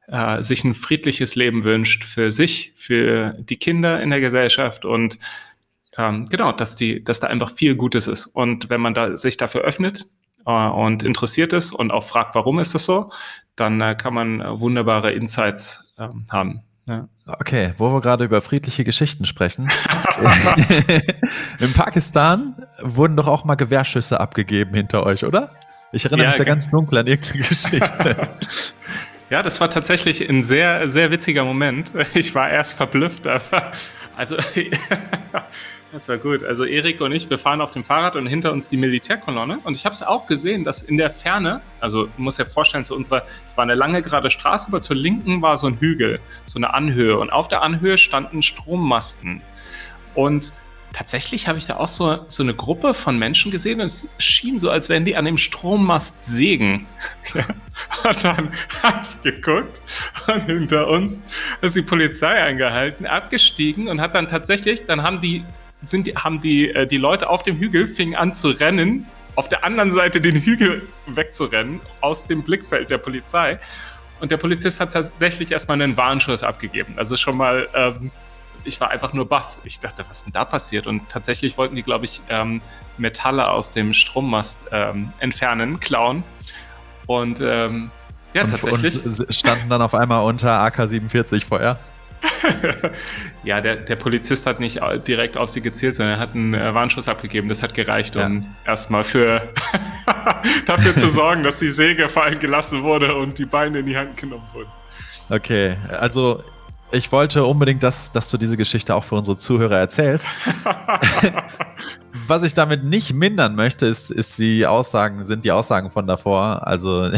äh, sich ein friedliches Leben wünscht für sich, für die Kinder in der Gesellschaft und ähm, genau, dass die, dass da einfach viel Gutes ist. Und wenn man da sich dafür öffnet äh, und interessiert ist und auch fragt, warum ist das so, dann äh, kann man äh, wunderbare Insights ähm, haben. Ja. Okay, wo wir gerade über friedliche Geschichten sprechen. [LAUGHS] [LAUGHS] In Pakistan wurden doch auch mal Gewehrschüsse abgegeben hinter euch, oder? Ich erinnere ja, mich da ganz dunkel an irgendeine Geschichte. [LAUGHS] Ja, das war tatsächlich ein sehr, sehr witziger Moment. Ich war erst verblüfft, aber also Das war gut. Also Erik und ich, wir fahren auf dem Fahrrad und hinter uns die Militärkolonne. Und ich habe es auch gesehen, dass in der Ferne, also musst dir vorstellen, zu unserer, es war eine lange gerade Straße, aber zur Linken war so ein Hügel, so eine Anhöhe. Und auf der Anhöhe standen Strommasten. Und tatsächlich habe ich da auch so, so eine Gruppe von Menschen gesehen und es schien so, als wären die an dem Strommast sägen. [LAUGHS] und dann [LAUGHS] habe ich geguckt und hinter uns ist die Polizei eingehalten, abgestiegen und hat dann tatsächlich, dann haben die sind, haben die, äh, die Leute auf dem Hügel fingen an zu rennen, auf der anderen Seite den Hügel wegzurennen, aus dem Blickfeld der Polizei. Und der Polizist hat tatsächlich erstmal einen Warnschuss abgegeben. Also schon mal, ähm, ich war einfach nur baff. Ich dachte, was ist denn da passiert? Und tatsächlich wollten die, glaube ich, ähm, Metalle aus dem Strommast ähm, entfernen, klauen. Und ähm, ja, und, tatsächlich. Und standen dann auf einmal unter AK-47 Feuer. [LAUGHS] ja, der, der Polizist hat nicht direkt auf sie gezielt, sondern er hat einen äh, Warnschuss abgegeben. Das hat gereicht, um ja. erstmal für [LAUGHS] dafür zu sorgen, dass die Säge fallen gelassen wurde und die Beine in die Hand genommen wurden. Okay, also ich wollte unbedingt, dass, dass du diese Geschichte auch für unsere Zuhörer erzählst. [LAUGHS] Was ich damit nicht mindern möchte, ist, ist die Aussagen, sind die Aussagen von davor. Also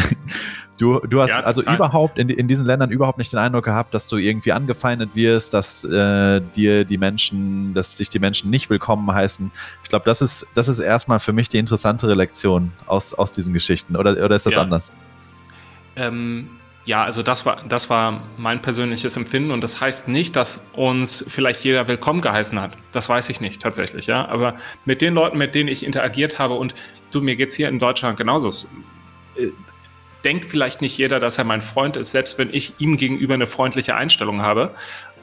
du, du hast ja, also überhaupt in, in diesen Ländern überhaupt nicht den Eindruck gehabt, dass du irgendwie angefeindet wirst, dass äh, dir die Menschen, dass dich die Menschen nicht willkommen heißen. Ich glaube, das ist, das ist erstmal für mich die interessantere Lektion aus, aus diesen Geschichten. Oder, oder ist das ja. anders? Ähm, ja, also das war, das war mein persönliches Empfinden und das heißt nicht, dass uns vielleicht jeder willkommen geheißen hat. Das weiß ich nicht tatsächlich, ja. Aber mit den Leuten, mit denen ich interagiert habe und du, mir geht's hier in Deutschland genauso. Denkt vielleicht nicht jeder, dass er mein Freund ist, selbst wenn ich ihm gegenüber eine freundliche Einstellung habe.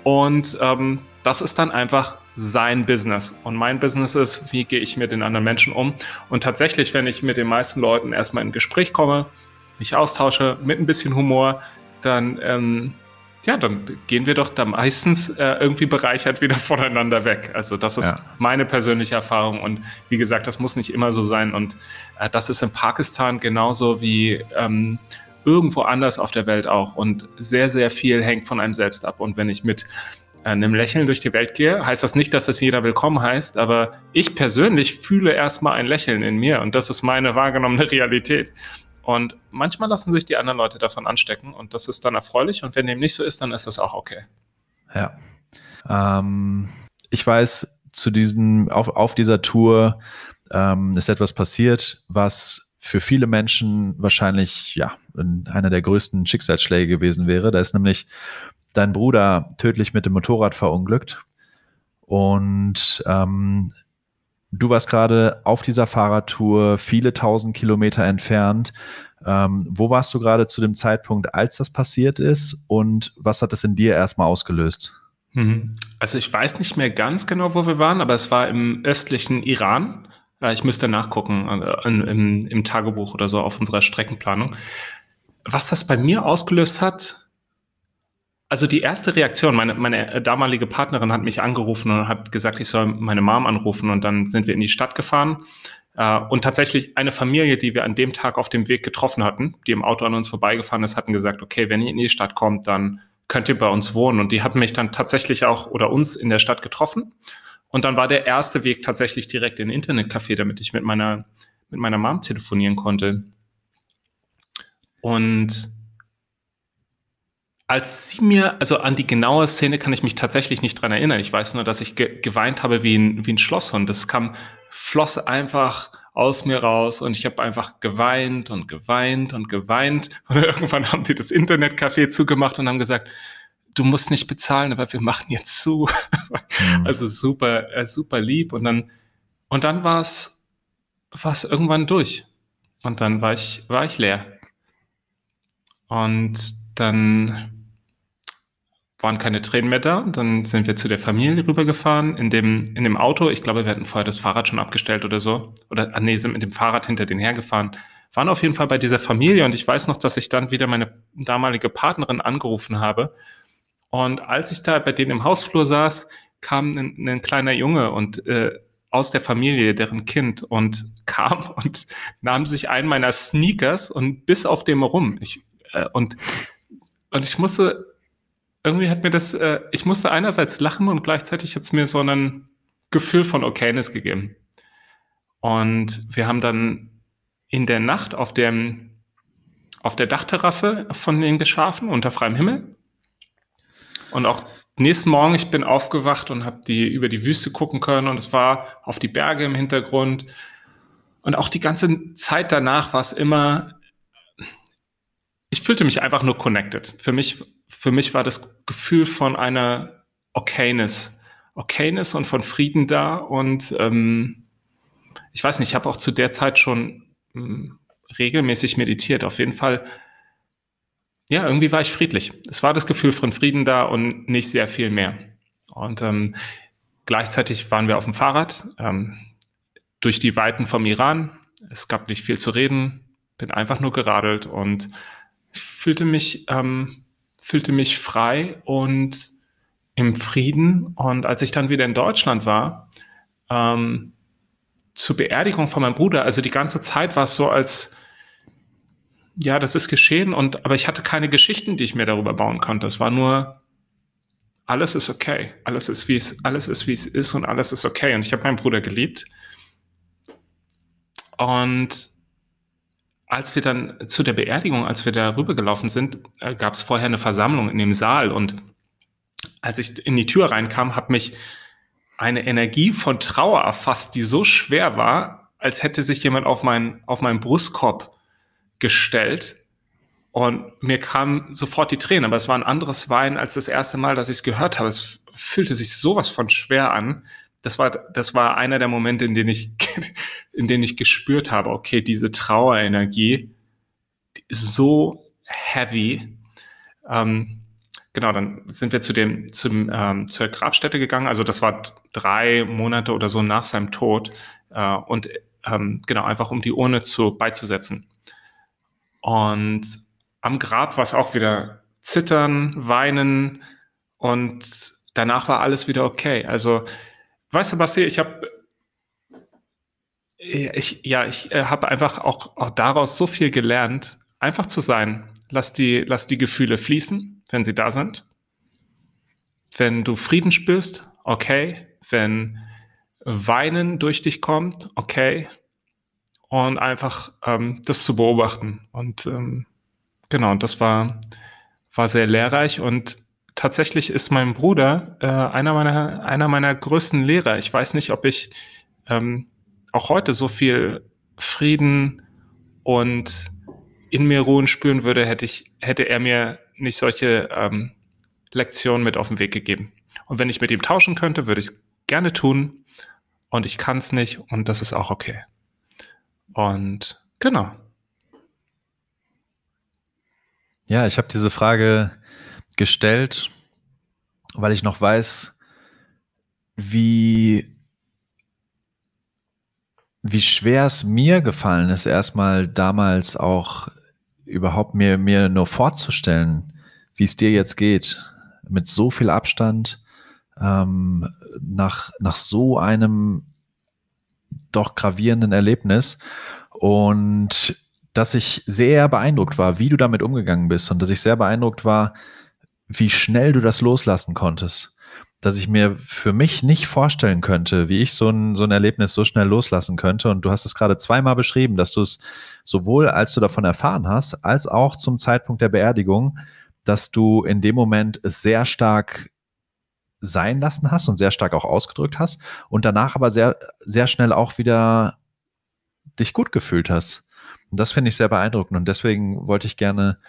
Und ähm, das ist dann einfach sein Business. Und mein Business ist, wie gehe ich mit den anderen Menschen um? Und tatsächlich, wenn ich mit den meisten Leuten erstmal in Gespräch komme, mich austausche mit ein bisschen Humor, dann, ähm, ja, dann gehen wir doch da meistens äh, irgendwie bereichert wieder [LAUGHS] voneinander weg. Also das ist ja. meine persönliche Erfahrung und wie gesagt, das muss nicht immer so sein und äh, das ist in Pakistan genauso wie ähm, irgendwo anders auf der Welt auch und sehr, sehr viel hängt von einem selbst ab und wenn ich mit äh, einem Lächeln durch die Welt gehe, heißt das nicht, dass es jeder willkommen heißt, aber ich persönlich fühle erstmal ein Lächeln in mir und das ist meine wahrgenommene [LAUGHS] Realität. Und manchmal lassen sich die anderen Leute davon anstecken und das ist dann erfreulich. Und wenn dem nicht so ist, dann ist das auch okay. Ja. Ähm, ich weiß, zu diesen, auf, auf dieser Tour ähm, ist etwas passiert, was für viele Menschen wahrscheinlich ja einer der größten Schicksalsschläge gewesen wäre. Da ist nämlich dein Bruder tödlich mit dem Motorrad verunglückt. Und ähm, Du warst gerade auf dieser Fahrradtour, viele tausend Kilometer entfernt. Ähm, wo warst du gerade zu dem Zeitpunkt, als das passiert ist? Und was hat das in dir erstmal ausgelöst? Mhm. Also ich weiß nicht mehr ganz genau, wo wir waren, aber es war im östlichen Iran. Ich müsste nachgucken äh, im, im Tagebuch oder so auf unserer Streckenplanung. Was das bei mir ausgelöst hat, also die erste Reaktion, meine, meine damalige Partnerin hat mich angerufen und hat gesagt, ich soll meine Mom anrufen und dann sind wir in die Stadt gefahren. Äh, und tatsächlich eine Familie, die wir an dem Tag auf dem Weg getroffen hatten, die im Auto an uns vorbeigefahren ist, hatten gesagt, okay, wenn ihr in die Stadt kommt, dann könnt ihr bei uns wohnen. Und die hatten mich dann tatsächlich auch oder uns in der Stadt getroffen. Und dann war der erste Weg tatsächlich direkt in ein Internetcafé, damit ich mit meiner, mit meiner Mom telefonieren konnte. Und als sie mir, also an die genaue Szene kann ich mich tatsächlich nicht dran erinnern. Ich weiß nur, dass ich ge geweint habe wie ein, wie ein Schlosshund. Das kam, floss einfach aus mir raus und ich habe einfach geweint und geweint und geweint. [LAUGHS] Und irgendwann haben die das Internetcafé zugemacht und haben gesagt, du musst nicht bezahlen, aber wir machen jetzt zu. Mhm. [LAUGHS] Also super, äh, super lieb. Und dann, und dann war es, war es irgendwann durch. Und dann war ich, war ich leer. Und dann waren keine Tränen mehr da. Dann sind wir zu der Familie rübergefahren in dem, in dem Auto. Ich glaube, wir hatten vorher das Fahrrad schon abgestellt oder so. Oder ah, nee, sind mit dem Fahrrad hinter denen hergefahren. Waren auf jeden Fall bei dieser Familie und ich weiß noch, dass ich dann wieder meine damalige Partnerin angerufen habe. Und als ich da bei denen im Hausflur saß, kam ein, ein kleiner Junge und äh, aus der Familie, deren Kind, und [LAUGHS] kam und nahm sich einen meiner Sneakers und bis auf dem rum. Ich, äh, und, und ich musste irgendwie hat mir das, äh, ich musste einerseits lachen und gleichzeitig hat es mir so ein Gefühl von Okayness gegeben. Und wir haben dann in der Nacht auf dem, auf der Dachterrasse von denen geschaffen, unter freiem Himmel. Und auch nächsten Morgen, ich bin aufgewacht und habe die über die Wüste gucken können und es war auf die Berge im Hintergrund. Und auch die ganze Zeit danach war es immer, ich fühlte mich einfach nur connected. Für mich für mich war das Gefühl von einer Okayness, Okayness und von Frieden da. Und ähm, ich weiß nicht, ich habe auch zu der Zeit schon ähm, regelmäßig meditiert. Auf jeden Fall, ja, irgendwie war ich friedlich. Es war das Gefühl von Frieden da und nicht sehr viel mehr. Und ähm, gleichzeitig waren wir auf dem Fahrrad ähm, durch die Weiten vom Iran. Es gab nicht viel zu reden, bin einfach nur geradelt und fühlte mich ähm, fühlte mich frei und im Frieden. Und als ich dann wieder in Deutschland war, ähm, zur Beerdigung von meinem Bruder, also die ganze Zeit war es so, als ja, das ist geschehen und aber ich hatte keine Geschichten, die ich mir darüber bauen konnte. Es war nur alles ist okay. Alles ist, wie es, alles ist, wie es ist und alles ist okay. Und ich habe meinen Bruder geliebt. Und als wir dann zu der Beerdigung, als wir da rübergelaufen sind, äh, gab es vorher eine Versammlung in dem Saal. Und als ich in die Tür reinkam, hat mich eine Energie von Trauer erfasst, die so schwer war, als hätte sich jemand auf, mein, auf meinen Brustkorb gestellt. Und mir kam sofort die Tränen, aber es war ein anderes Wein als das erste Mal, dass ich es gehört habe. Es fühlte sich sowas von schwer an. Das war, das war einer der Momente, in denen ich, [LAUGHS] in denen ich gespürt habe, okay, diese Trauerenergie die ist so heavy. Ähm, genau, dann sind wir zu dem, zum, ähm, zur Grabstätte gegangen. Also das war drei Monate oder so nach seinem Tod. Äh, und ähm, genau, einfach um die Urne zu, beizusetzen. Und am Grab war es auch wieder zittern, weinen und danach war alles wieder okay. Also, weißt du, Basti, ich habe ich, ja, ich äh, habe einfach auch, auch daraus so viel gelernt, einfach zu sein. Lass die, lass die Gefühle fließen, wenn sie da sind. Wenn du Frieden spürst, okay. Wenn Weinen durch dich kommt, okay. Und einfach ähm, das zu beobachten. Und ähm, Genau, das war, war sehr lehrreich und tatsächlich ist mein Bruder äh, einer, meiner, einer meiner größten Lehrer. Ich weiß nicht, ob ich ähm, auch heute so viel Frieden und in mir Ruhen spüren würde, hätte, ich, hätte er mir nicht solche ähm, Lektionen mit auf den Weg gegeben. Und wenn ich mit ihm tauschen könnte, würde ich es gerne tun. Und ich kann es nicht und das ist auch okay. Und genau. Ja, ich habe diese Frage gestellt, weil ich noch weiß, wie, wie schwer es mir gefallen ist, erstmal damals auch überhaupt mir, mir nur vorzustellen, wie es dir jetzt geht, mit so viel Abstand, ähm, nach, nach so einem doch gravierenden Erlebnis. Und dass ich sehr beeindruckt war, wie du damit umgegangen bist und dass ich sehr beeindruckt war, wie schnell du das loslassen konntest. Dass ich mir für mich nicht vorstellen könnte, wie ich so ein, so ein Erlebnis so schnell loslassen könnte. Und du hast es gerade zweimal beschrieben, dass du es sowohl als du davon erfahren hast, als auch zum Zeitpunkt der Beerdigung, dass du in dem Moment es sehr stark sein lassen hast und sehr stark auch ausgedrückt hast und danach aber sehr, sehr schnell auch wieder dich gut gefühlt hast. Und das finde ich sehr beeindruckend und deswegen wollte ich gerne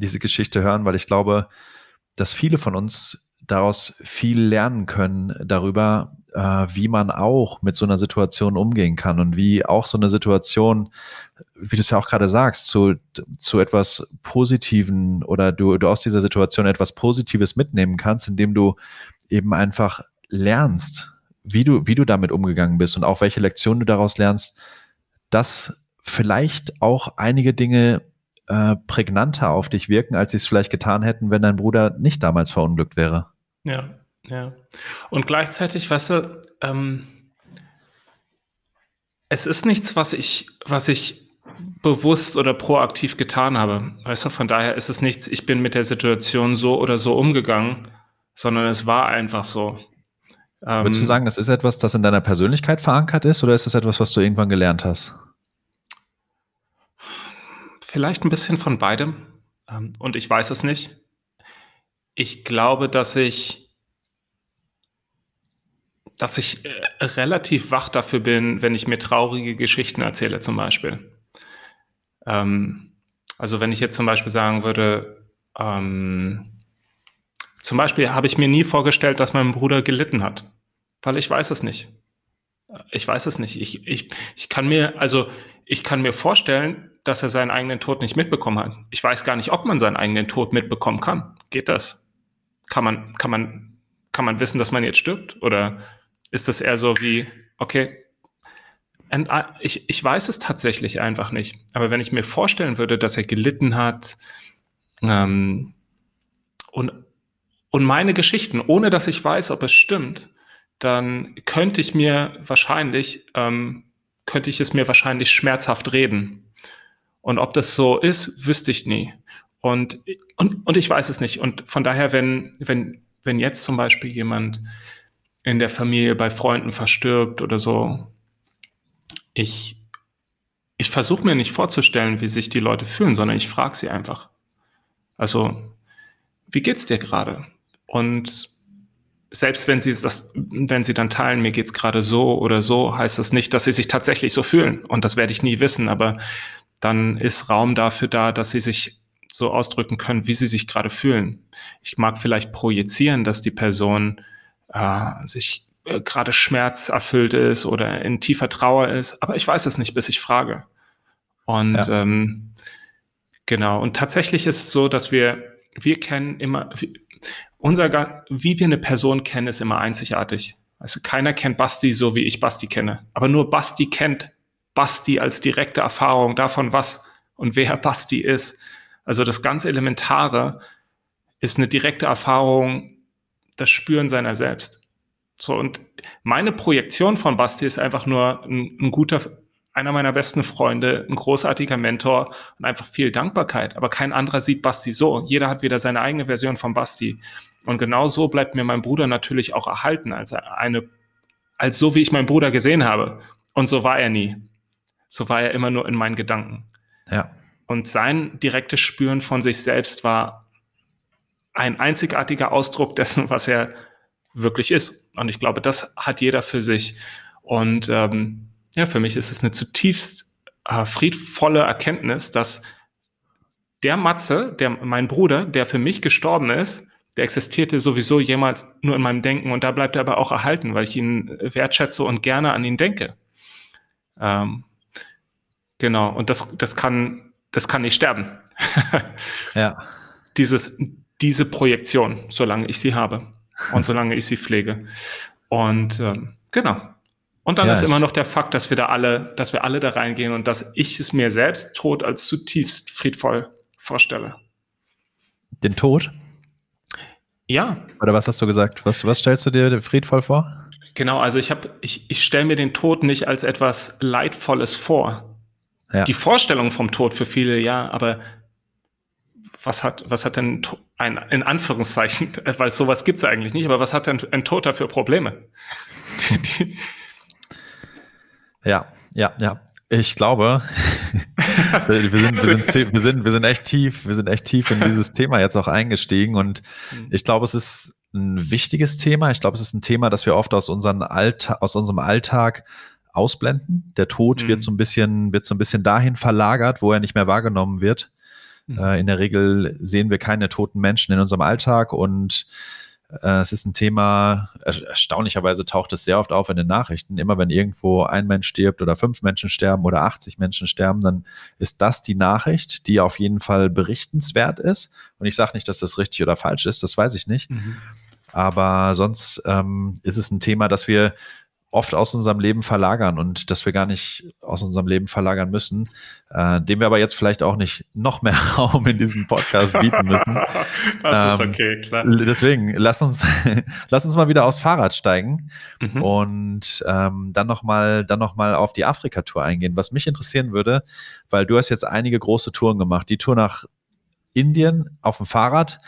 diese Geschichte hören, weil ich glaube, dass viele von uns daraus viel lernen können darüber, äh, wie man auch mit so einer Situation umgehen kann und wie auch so eine Situation, wie du es ja auch gerade sagst, zu, zu etwas Positiven oder du, du aus dieser Situation etwas Positives mitnehmen kannst, indem du eben einfach lernst, wie du, wie du damit umgegangen bist und auch welche Lektionen du daraus lernst, das vielleicht auch einige Dinge äh, prägnanter auf dich wirken, als sie es vielleicht getan hätten, wenn dein Bruder nicht damals verunglückt wäre. Ja, ja. Und gleichzeitig, weißt du, ähm, es ist nichts, was ich, was ich bewusst oder proaktiv getan habe. Weißt du, von daher ist es nichts, ich bin mit der Situation so oder so umgegangen, sondern es war einfach so. Ähm, Würdest du sagen, das ist etwas, das in deiner Persönlichkeit verankert ist oder ist das etwas, was du irgendwann gelernt hast? Vielleicht ein bisschen von beidem. Ähm, und ich weiß es nicht. Ich glaube, dass ich, dass ich äh, relativ wach dafür bin, wenn ich mir traurige Geschichten erzähle, zum Beispiel. Ähm, also wenn ich jetzt zum Beispiel sagen würde, ähm, zum Beispiel habe ich mir nie vorgestellt, dass mein Bruder gelitten hat, weil ich weiß es nicht. Ich weiß es nicht. Ich, ich, ich kann mir, also ich kann mir vorstellen, dass er seinen eigenen Tod nicht mitbekommen hat. Ich weiß gar nicht, ob man seinen eigenen Tod mitbekommen kann. Geht das? Kann man, kann man, kann man wissen, dass man jetzt stirbt? Oder ist das eher so wie, okay, ich, ich weiß es tatsächlich einfach nicht. Aber wenn ich mir vorstellen würde, dass er gelitten hat ähm, und, und meine Geschichten, ohne dass ich weiß, ob es stimmt, dann könnte ich mir wahrscheinlich, ähm, könnte ich es mir wahrscheinlich schmerzhaft reden. Und ob das so ist, wüsste ich nie. Und, und, und ich weiß es nicht. Und von daher, wenn, wenn, wenn jetzt zum Beispiel jemand in der Familie bei Freunden verstirbt oder so, ich, ich versuche mir nicht vorzustellen, wie sich die Leute fühlen, sondern ich frage sie einfach. Also, wie geht's dir gerade? Und selbst wenn sie das, wenn sie dann teilen, mir geht's gerade so oder so, heißt das nicht, dass sie sich tatsächlich so fühlen. Und das werde ich nie wissen, aber dann ist Raum dafür da, dass sie sich so ausdrücken können, wie sie sich gerade fühlen. Ich mag vielleicht projizieren, dass die Person äh, sich äh, gerade schmerzerfüllt ist oder in tiefer Trauer ist, aber ich weiß es nicht, bis ich frage. Und ja. ähm, genau, und tatsächlich ist es so, dass wir, wir kennen immer, unser, wie wir eine Person kennen, ist immer einzigartig. Also keiner kennt Basti so, wie ich Basti kenne. Aber nur Basti kennt Basti als direkte Erfahrung davon, was und wer Basti ist. Also das ganz Elementare ist eine direkte Erfahrung, das Spüren seiner selbst. So, und meine Projektion von Basti ist einfach nur ein, ein guter, einer meiner besten Freunde, ein großartiger Mentor und einfach viel Dankbarkeit. Aber kein anderer sieht Basti so. Jeder hat wieder seine eigene Version von Basti. Und genau so bleibt mir mein Bruder natürlich auch erhalten, als eine, als so wie ich meinen Bruder gesehen habe. Und so war er nie. So war er immer nur in meinen Gedanken. Ja. Und sein direktes Spüren von sich selbst war ein einzigartiger Ausdruck dessen, was er wirklich ist. Und ich glaube, das hat jeder für sich. Und ähm, ja, für mich ist es eine zutiefst äh, friedvolle Erkenntnis, dass der Matze, der mein Bruder, der für mich gestorben ist, der existierte sowieso jemals nur in meinem Denken und da bleibt er aber auch erhalten, weil ich ihn wertschätze und gerne an ihn denke. Ähm, genau, und das, das kann, das kann nicht sterben. [LAUGHS] ja. Dieses, diese Projektion, solange ich sie habe und [LAUGHS] solange ich sie pflege. Und ähm, genau. Und dann ja, ist immer noch der Fakt, dass wir da alle, dass wir alle da reingehen und dass ich es mir selbst tot als zutiefst friedvoll vorstelle. Den Tod? Ja. Oder was hast du gesagt? Was, was stellst du dir friedvoll vor? Genau, also ich habe, ich, ich stelle mir den Tod nicht als etwas Leidvolles vor. Ja. Die Vorstellung vom Tod für viele, ja, aber was hat, was hat denn ein, in Anführungszeichen, [LAUGHS] weil sowas gibt es eigentlich nicht, aber was hat denn ein Toter für Probleme? [LAUGHS] ja, ja, ja. Ich glaube, [LAUGHS] wir, sind, wir, sind, wir, sind, wir sind echt tief, wir sind echt tief in dieses Thema jetzt auch eingestiegen und mhm. ich glaube, es ist ein wichtiges Thema. Ich glaube, es ist ein Thema, das wir oft aus, unseren Allta aus unserem Alltag ausblenden. Der Tod mhm. wird so ein bisschen, wird so ein bisschen dahin verlagert, wo er nicht mehr wahrgenommen wird. Mhm. Äh, in der Regel sehen wir keine toten Menschen in unserem Alltag und äh, es ist ein Thema, erstaunlicherweise taucht es sehr oft auf in den Nachrichten. Immer wenn irgendwo ein Mensch stirbt oder fünf Menschen sterben oder 80 Menschen sterben, dann ist das die Nachricht, die auf jeden Fall berichtenswert ist. Und ich sage nicht, dass das richtig oder falsch ist, das weiß ich nicht. Mhm. Aber sonst ähm, ist es ein Thema, das wir oft aus unserem Leben verlagern und dass wir gar nicht aus unserem Leben verlagern müssen, äh, dem wir aber jetzt vielleicht auch nicht noch mehr [LAUGHS] Raum in diesem Podcast bieten müssen. [LAUGHS] das ähm, ist okay, klar. Deswegen, lass uns, [LAUGHS] lass uns mal wieder aufs Fahrrad steigen mhm. und ähm, dann nochmal dann noch mal auf die Afrika-Tour eingehen. Was mich interessieren würde, weil du hast jetzt einige große Touren gemacht, die Tour nach Indien auf dem Fahrrad,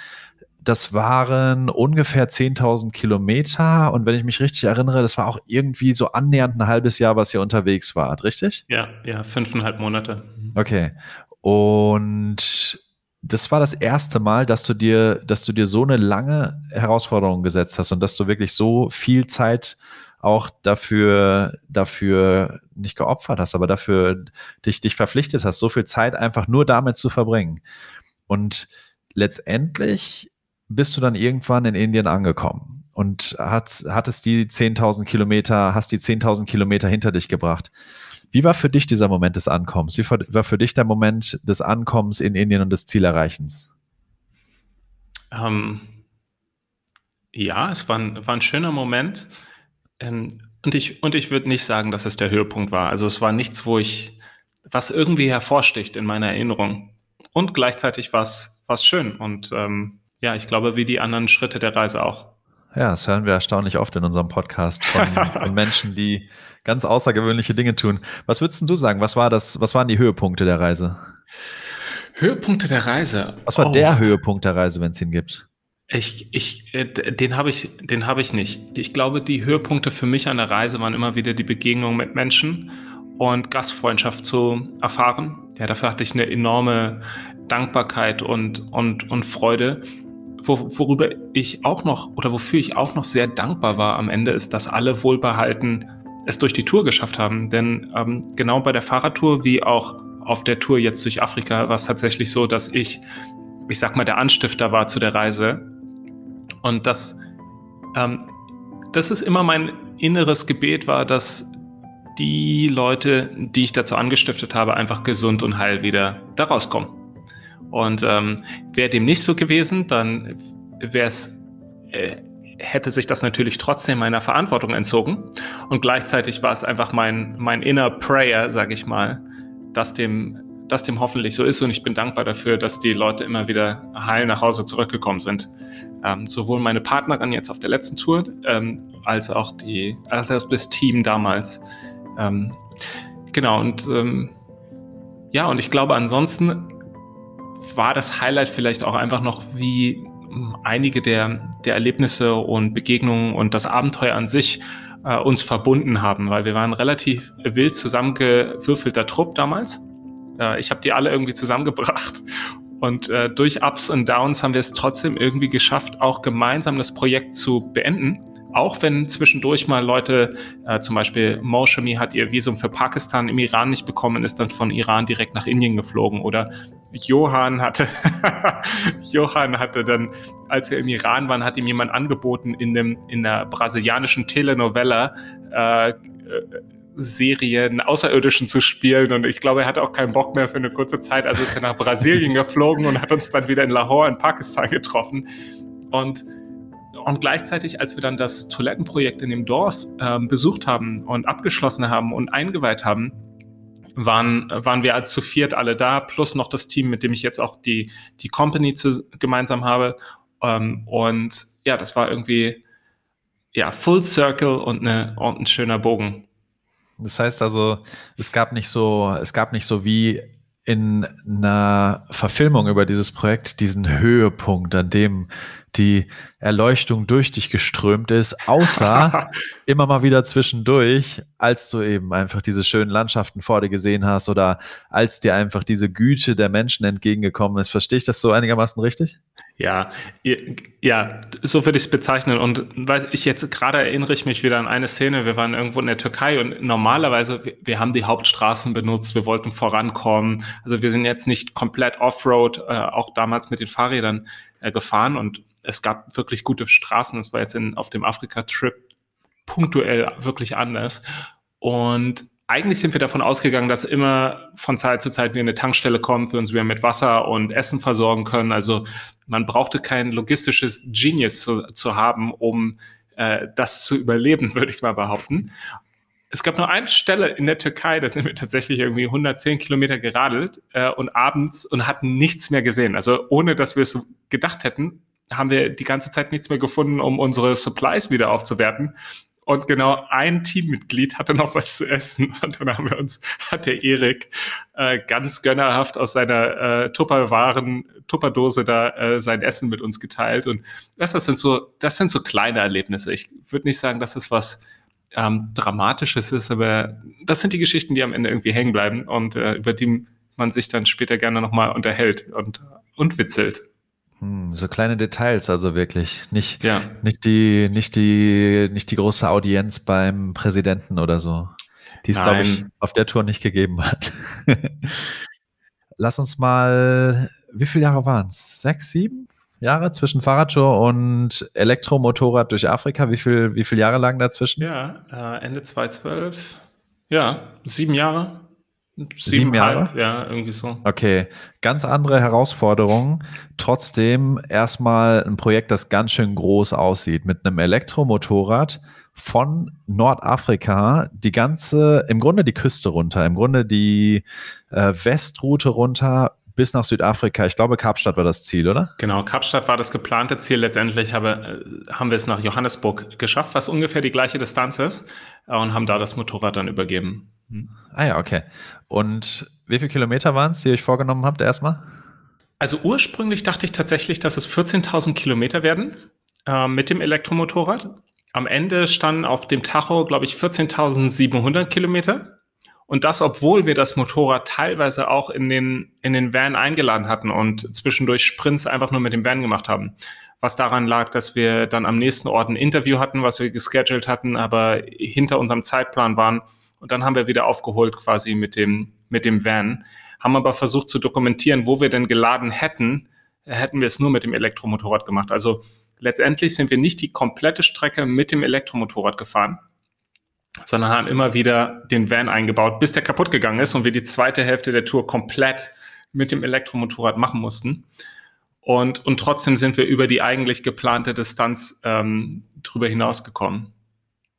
das waren ungefähr 10.000 Kilometer und wenn ich mich richtig erinnere, das war auch irgendwie so annähernd ein halbes Jahr, was ihr unterwegs wart, richtig? Ja, ja, fünfeinhalb Monate. Okay. Und das war das erste Mal, dass du dir, dass du dir so eine lange Herausforderung gesetzt hast und dass du wirklich so viel Zeit auch dafür, dafür nicht geopfert hast, aber dafür dich, dich verpflichtet hast, so viel Zeit einfach nur damit zu verbringen. Und letztendlich bist du dann irgendwann in Indien angekommen und hat, hattest die 10.000 Kilometer, hast die 10.000 Kilometer hinter dich gebracht. Wie war für dich dieser Moment des Ankommens? Wie war für dich der Moment des Ankommens in Indien und des Zielerreichens? Ähm, ja, es war ein, war ein schöner Moment. Ähm, und ich, und ich würde nicht sagen, dass es der Höhepunkt war. Also es war nichts, wo ich, was irgendwie hervorsticht in meiner Erinnerung. Und gleichzeitig war es schön. Und ähm, ja, ich glaube, wie die anderen Schritte der Reise auch. Ja, das hören wir erstaunlich oft in unserem Podcast von, [LAUGHS] von, Menschen, die ganz außergewöhnliche Dinge tun. Was würdest du sagen? Was war das, was waren die Höhepunkte der Reise? Höhepunkte der Reise. Was war oh. der Höhepunkt der Reise, wenn es ihn gibt? Ich, ich, äh, den habe ich, den habe ich nicht. Ich glaube, die Höhepunkte für mich an der Reise waren immer wieder die Begegnung mit Menschen und Gastfreundschaft zu erfahren. Ja, dafür hatte ich eine enorme Dankbarkeit und, und, und Freude. Wo, worüber ich auch noch oder wofür ich auch noch sehr dankbar war am Ende, ist, dass alle wohlbehalten es durch die Tour geschafft haben. Denn ähm, genau bei der Fahrradtour wie auch auf der Tour jetzt durch Afrika war es tatsächlich so, dass ich, ich sag mal, der Anstifter war zu der Reise. Und dass ähm, das ist immer mein inneres Gebet war, dass die Leute, die ich dazu angestiftet habe, einfach gesund und heil wieder da rauskommen. Und ähm, wäre dem nicht so gewesen, dann wäre es äh, hätte sich das natürlich trotzdem meiner Verantwortung entzogen. Und gleichzeitig war es einfach mein, mein inner Prayer, sage ich mal, dass dem, dass dem hoffentlich so ist. Und ich bin dankbar dafür, dass die Leute immer wieder heil nach Hause zurückgekommen sind. Ähm, sowohl meine Partnerin jetzt auf der letzten Tour, ähm, als auch die, als auch das Team damals. Ähm, genau, und ähm, ja, und ich glaube, ansonsten war das Highlight vielleicht auch einfach noch, wie einige der, der Erlebnisse und Begegnungen und das Abenteuer an sich äh, uns verbunden haben, weil wir waren relativ wild zusammengewürfelter Trupp damals. Äh, ich habe die alle irgendwie zusammengebracht [LAUGHS] und äh, durch Ups und Downs haben wir es trotzdem irgendwie geschafft, auch gemeinsam das Projekt zu beenden. Auch wenn zwischendurch mal Leute, äh, zum Beispiel Moshami hat ihr Visum für Pakistan im Iran nicht bekommen, ist dann von Iran direkt nach Indien geflogen. Oder Johann hatte, [LAUGHS] Johann hatte dann, als wir im Iran waren, hat ihm jemand angeboten, in, dem, in der brasilianischen Telenovela äh, äh Serien Außerirdischen zu spielen. Und ich glaube, er hatte auch keinen Bock mehr für eine kurze Zeit, also ist er nach Brasilien [LAUGHS] geflogen und hat uns dann wieder in Lahore in Pakistan getroffen. Und und gleichzeitig, als wir dann das Toilettenprojekt in dem Dorf äh, besucht haben und abgeschlossen haben und eingeweiht haben, waren, waren wir als zu viert alle da, plus noch das Team, mit dem ich jetzt auch die, die Company zu, gemeinsam habe. Ähm, und ja, das war irgendwie ja, Full Circle und, eine, und ein schöner Bogen. Das heißt also, es gab nicht so, es gab nicht so wie in einer Verfilmung über dieses Projekt diesen Höhepunkt, an dem die Erleuchtung durch dich geströmt ist, außer [LAUGHS] immer mal wieder zwischendurch, als du eben einfach diese schönen Landschaften vor dir gesehen hast oder als dir einfach diese Güte der Menschen entgegengekommen ist. Verstehe ich das so einigermaßen richtig? Ja, ja, so würde ich es bezeichnen. Und weil ich jetzt gerade erinnere ich mich wieder an eine Szene. Wir waren irgendwo in der Türkei und normalerweise, wir haben die Hauptstraßen benutzt, wir wollten vorankommen. Also wir sind jetzt nicht komplett Offroad, äh, auch damals mit den Fahrrädern äh, gefahren und es gab wirklich gute Straßen. Das war jetzt in, auf dem Afrika-Trip punktuell wirklich anders. Und eigentlich sind wir davon ausgegangen, dass immer von Zeit zu Zeit wir eine Tankstelle kommen, wir uns wieder mit Wasser und Essen versorgen können. Also man brauchte kein logistisches Genius zu, zu haben, um äh, das zu überleben, [LAUGHS] würde ich mal behaupten. Es gab nur eine Stelle in der Türkei, da sind wir tatsächlich irgendwie 110 Kilometer geradelt äh, und abends und hatten nichts mehr gesehen. Also ohne, dass wir es gedacht hätten, haben wir die ganze Zeit nichts mehr gefunden, um unsere Supplies wieder aufzuwerten. Und genau ein Teammitglied hatte noch was zu essen. [LAUGHS] Und dann haben wir uns, hat der Erik äh, ganz gönnerhaft aus seiner äh, Tupperwaren, Tupperdose da äh, sein Essen mit uns geteilt. Und das, das sind so, das sind so kleine Erlebnisse. Ich würde nicht sagen, dass es was ähm, Dramatisches ist, aber das sind die Geschichten, die am Ende irgendwie hängen bleiben und äh, über die man sich dann später gerne nochmal unterhält und, und witzelt. Hm, so kleine Details, also wirklich. Nicht, ja. nicht, die, nicht, die, nicht die große Audienz beim Präsidenten oder so, die es, glaube ich, auf der Tour nicht gegeben hat. [LAUGHS] Lass uns mal, wie viele Jahre waren es? Sechs, sieben Jahre zwischen Fahrradtour und Elektromotorrad durch Afrika? Wie viel, wie viele Jahre lagen dazwischen? Ja, äh, Ende 2012. Ja, sieben Jahre. Sieben Jahre? Ja, irgendwie so. Okay, ganz andere Herausforderungen. Trotzdem erstmal ein Projekt, das ganz schön groß aussieht, mit einem Elektromotorrad von Nordafrika die ganze, im Grunde die Küste runter, im Grunde die äh, Westroute runter bis nach Südafrika. Ich glaube, Kapstadt war das Ziel, oder? Genau, Kapstadt war das geplante Ziel. Letztendlich habe, äh, haben wir es nach Johannesburg geschafft, was ungefähr die gleiche Distanz ist, äh, und haben da das Motorrad dann übergeben. Hm. Ah ja, okay. Und wie viele Kilometer waren es, die ihr euch vorgenommen habt erstmal? Also ursprünglich dachte ich tatsächlich, dass es 14.000 Kilometer werden äh, mit dem Elektromotorrad. Am Ende standen auf dem Tacho, glaube ich, 14.700 Kilometer. Und das, obwohl wir das Motorrad teilweise auch in den, in den Van eingeladen hatten und zwischendurch Sprints einfach nur mit dem Van gemacht haben. Was daran lag, dass wir dann am nächsten Ort ein Interview hatten, was wir gescheduled hatten, aber hinter unserem Zeitplan waren. Und dann haben wir wieder aufgeholt quasi mit dem, mit dem Van. Haben aber versucht zu dokumentieren, wo wir denn geladen hätten, hätten wir es nur mit dem Elektromotorrad gemacht. Also letztendlich sind wir nicht die komplette Strecke mit dem Elektromotorrad gefahren, sondern haben immer wieder den Van eingebaut, bis der kaputt gegangen ist und wir die zweite Hälfte der Tour komplett mit dem Elektromotorrad machen mussten. Und, und trotzdem sind wir über die eigentlich geplante Distanz ähm, drüber hinausgekommen.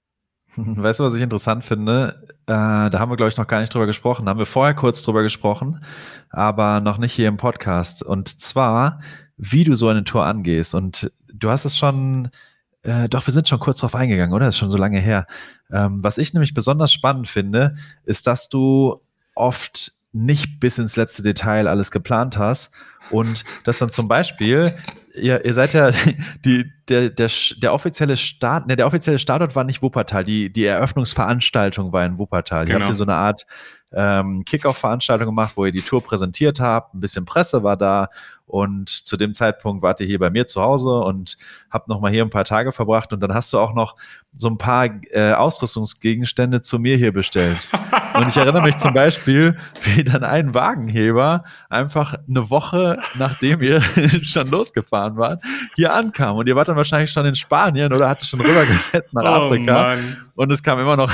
[LAUGHS] Weißt du, was ich interessant finde? Äh, da haben wir, glaube ich, noch gar nicht drüber gesprochen. Da haben wir vorher kurz drüber gesprochen, aber noch nicht hier im Podcast. Und zwar, wie du so eine Tour angehst. Und du hast es schon, äh, doch, wir sind schon kurz drauf eingegangen, oder? Das ist schon so lange her. Ähm, was ich nämlich besonders spannend finde, ist, dass du oft nicht bis ins letzte Detail alles geplant hast und dass dann zum Beispiel ihr, ihr seid ja [LAUGHS] die, der, der, der offizielle Start, ne, der offizielle Startort war nicht Wuppertal, die, die Eröffnungsveranstaltung war in Wuppertal. Genau. Ihr habt ihr so eine Art ähm, Kickoff-Veranstaltung gemacht, wo ihr die Tour präsentiert habt, ein bisschen Presse war da und zu dem Zeitpunkt wart ihr hier bei mir zu Hause und habt noch mal hier ein paar Tage verbracht und dann hast du auch noch so ein paar äh, Ausrüstungsgegenstände zu mir hier bestellt. [LAUGHS] Und ich erinnere mich zum Beispiel, wie dann ein Wagenheber einfach eine Woche, nachdem ihr [LAUGHS] schon losgefahren wart, hier ankam. Und ihr wart dann wahrscheinlich schon in Spanien oder hatte schon rübergesetzt nach oh, Afrika. Mann. Und es kam immer noch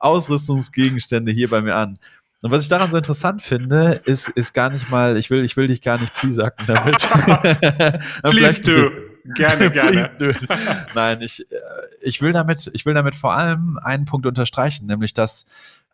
Ausrüstungsgegenstände hier bei mir an. Und was ich daran so interessant finde, ist, ist gar nicht mal, ich will, ich will dich gar nicht piesacken damit. [LAUGHS] Please do. Gerne, gerne. Nein, ich, äh, ich will damit, ich will damit vor allem einen Punkt unterstreichen, nämlich, dass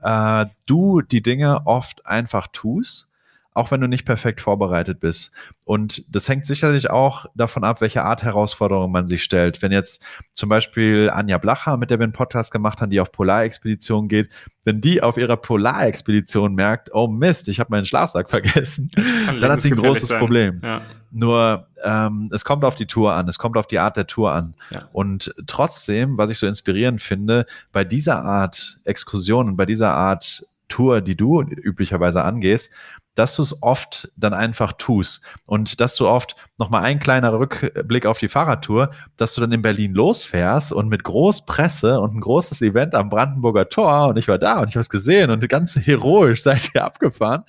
äh, du die Dinge oft einfach tust auch wenn du nicht perfekt vorbereitet bist. Und das hängt sicherlich auch davon ab, welche Art Herausforderung man sich stellt. Wenn jetzt zum Beispiel Anja Blacher, mit der wir einen Podcast gemacht haben, die auf Polarexpedition geht, wenn die auf ihrer Polarexpedition merkt, oh Mist, ich habe meinen Schlafsack vergessen, [LAUGHS] dann hat sie ein großes sein. Problem. Ja. Nur ähm, es kommt auf die Tour an, es kommt auf die Art der Tour an. Ja. Und trotzdem, was ich so inspirierend finde, bei dieser Art Exkursion und bei dieser Art Tour, die du üblicherweise angehst, dass du es oft dann einfach tust und dass du oft nochmal ein kleiner Rückblick auf die Fahrradtour, dass du dann in Berlin losfährst und mit Großpresse und ein großes Event am Brandenburger Tor und ich war da und ich habe es gesehen und ganz heroisch seid ihr abgefahren.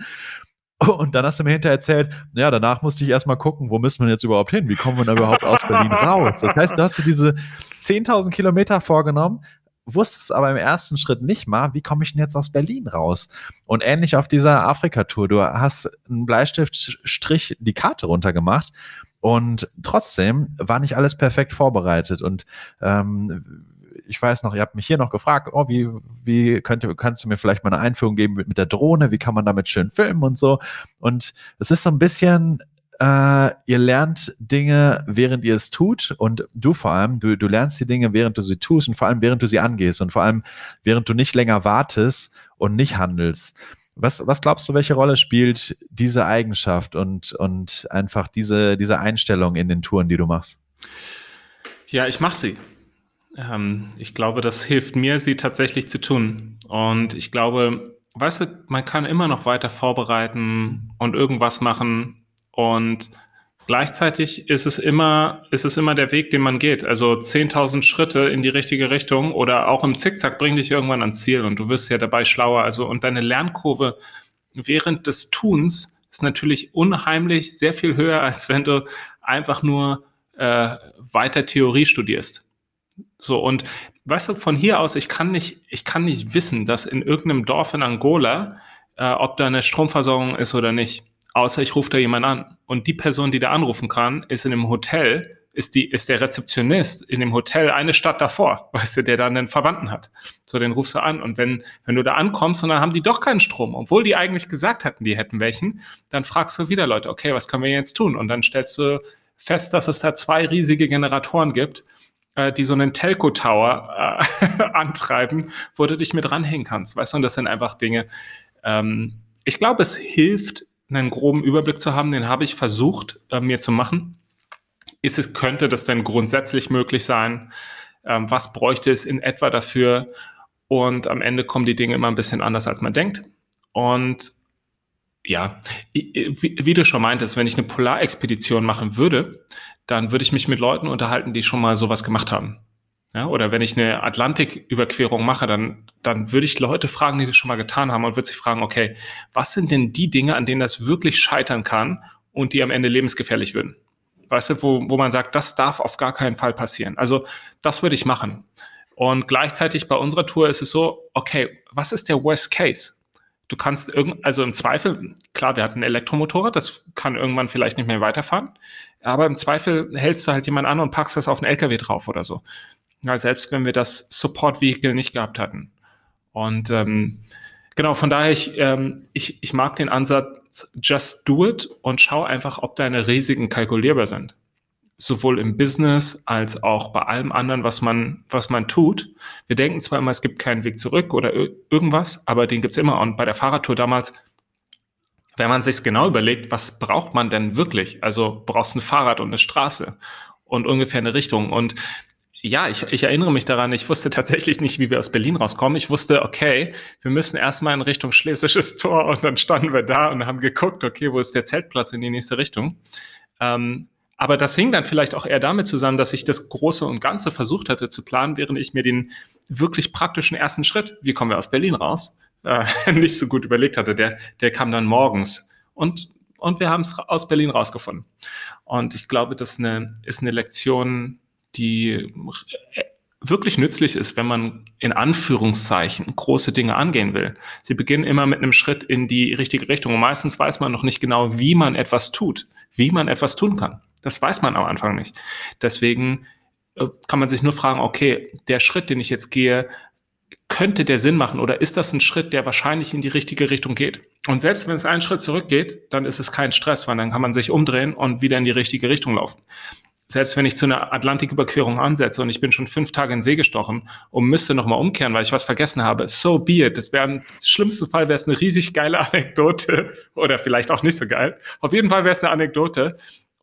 Und dann hast du mir hinterher erzählt, ja, danach musste ich erstmal gucken, wo müssen wir jetzt überhaupt hin? Wie kommen wir denn überhaupt aus Berlin raus? Das heißt, du hast dir diese 10.000 Kilometer vorgenommen, wusstest aber im ersten Schritt nicht mal, wie komme ich denn jetzt aus Berlin raus? Und ähnlich auf dieser Afrika-Tour, du hast einen Bleistiftstrich die Karte runtergemacht und trotzdem war nicht alles perfekt vorbereitet und ähm, ich weiß noch, ihr habt mich hier noch gefragt, oh, wie, wie könnte, kannst du mir vielleicht mal eine Einführung geben mit, mit der Drohne? Wie kann man damit schön filmen und so? Und es ist so ein bisschen äh, ihr lernt Dinge, während ihr es tut und du vor allem, du, du lernst die Dinge, während du sie tust und vor allem, während du sie angehst und vor allem, während du nicht länger wartest und nicht handelst. Was, was glaubst du, welche Rolle spielt diese Eigenschaft und, und einfach diese, diese Einstellung in den Touren, die du machst? Ja, ich mache sie. Ähm, ich glaube, das hilft mir, sie tatsächlich zu tun. Und ich glaube, weißt du, man kann immer noch weiter vorbereiten und irgendwas machen, und gleichzeitig ist es immer, ist es immer der Weg, den man geht. Also 10.000 Schritte in die richtige Richtung oder auch im Zickzack bringt dich irgendwann ans Ziel und du wirst ja dabei schlauer. Also und deine Lernkurve während des Tuns ist natürlich unheimlich sehr viel höher, als wenn du einfach nur äh, weiter Theorie studierst. So, und weißt du, von hier aus, ich kann nicht, ich kann nicht wissen, dass in irgendeinem Dorf in Angola, äh, ob da eine Stromversorgung ist oder nicht außer ich rufe da jemand an. Und die Person, die da anrufen kann, ist in einem Hotel, ist, die, ist der Rezeptionist in dem Hotel eine Stadt davor, [LAUGHS] weißt du, der dann einen Verwandten hat. So, den rufst du an. Und wenn, wenn du da ankommst und dann haben die doch keinen Strom, obwohl die eigentlich gesagt hatten, die hätten welchen, dann fragst du wieder Leute, okay, was können wir jetzt tun? Und dann stellst du fest, dass es da zwei riesige Generatoren gibt, äh, die so einen Telco-Tower äh, [LAUGHS] antreiben, wo du dich mit ranhängen kannst, weißt du? Und das sind einfach Dinge, ähm, ich glaube, es hilft einen groben Überblick zu haben, den habe ich versucht, äh, mir zu machen. Ist es, könnte das denn grundsätzlich möglich sein? Ähm, was bräuchte es in etwa dafür? Und am Ende kommen die Dinge immer ein bisschen anders, als man denkt. Und ja, wie, wie, du schon meintest, wenn ich eine Polarexpedition machen würde, dann würde ich mich mit Leuten unterhalten, die schon mal sowas gemacht haben. Ja, oder wenn ich eine Atlantiküberquerung mache, dann, dann würde ich Leute fragen, die das schon mal getan haben und würde sich fragen, okay, was sind denn die Dinge, an denen das wirklich scheitern kann und die am Ende lebensgefährlich würden? Weißt du, wo, wo man sagt, das darf auf gar keinen Fall passieren. Also das würde ich machen. Und gleichzeitig bei unserer Tour ist es so, okay, was ist der Worst Case? Du kannst irgend, also im Zweifel, klar, wir hatten Elektromotorrad, das kann irgendwann vielleicht nicht mehr weiterfahren, aber im Zweifel hältst du halt jemand an und packst das auf einen LKW drauf oder so. Ja, selbst wenn wir das Support Vehicle nicht gehabt hatten. Und ähm, genau, von daher, ich, ähm, ich, ich mag den Ansatz, just do it und schau einfach, ob deine Risiken kalkulierbar sind sowohl im Business als auch bei allem anderen, was man, was man tut. Wir denken zwar immer, es gibt keinen Weg zurück oder irgendwas, aber den gibt's immer. Und bei der Fahrradtour damals, wenn man sich genau überlegt, was braucht man denn wirklich? Also brauchst du ein Fahrrad und eine Straße und ungefähr eine Richtung. Und ja, ich, ich erinnere mich daran, ich wusste tatsächlich nicht, wie wir aus Berlin rauskommen. Ich wusste, okay, wir müssen erstmal in Richtung Schlesisches [LAUGHS] Tor und dann standen wir da und haben geguckt, okay, wo ist der Zeltplatz in die nächste Richtung? Ähm, aber das hing dann vielleicht auch eher damit zusammen, dass ich das Große und Ganze versucht hatte zu planen, während ich mir den wirklich praktischen ersten Schritt, wie kommen wir aus Berlin raus, äh, [LAUGHS] nicht so gut überlegt hatte. Der, der kam dann morgens. Und, und wir haben es aus Berlin rausgefunden. Und ich glaube, das eine, ist eine Lektion, die wirklich nützlich ist, wenn man in Anführungszeichen große Dinge angehen will. Sie beginnen immer mit einem Schritt in die richtige Richtung. Und meistens weiß man noch nicht genau, wie man etwas tut, wie man etwas tun kann. Das weiß man am Anfang nicht. Deswegen äh, kann man sich nur fragen, okay, der Schritt, den ich jetzt gehe, könnte der Sinn machen oder ist das ein Schritt, der wahrscheinlich in die richtige Richtung geht? Und selbst wenn es einen Schritt zurückgeht, dann ist es kein Stress, weil dann kann man sich umdrehen und wieder in die richtige Richtung laufen. Selbst wenn ich zu einer Atlantiküberquerung ansetze und ich bin schon fünf Tage in See gestochen und müsste nochmal umkehren, weil ich was vergessen habe, so be it. Das wäre im schlimmsten Fall wäre es eine riesig geile Anekdote [LAUGHS] oder vielleicht auch nicht so geil. Auf jeden Fall wäre es eine Anekdote,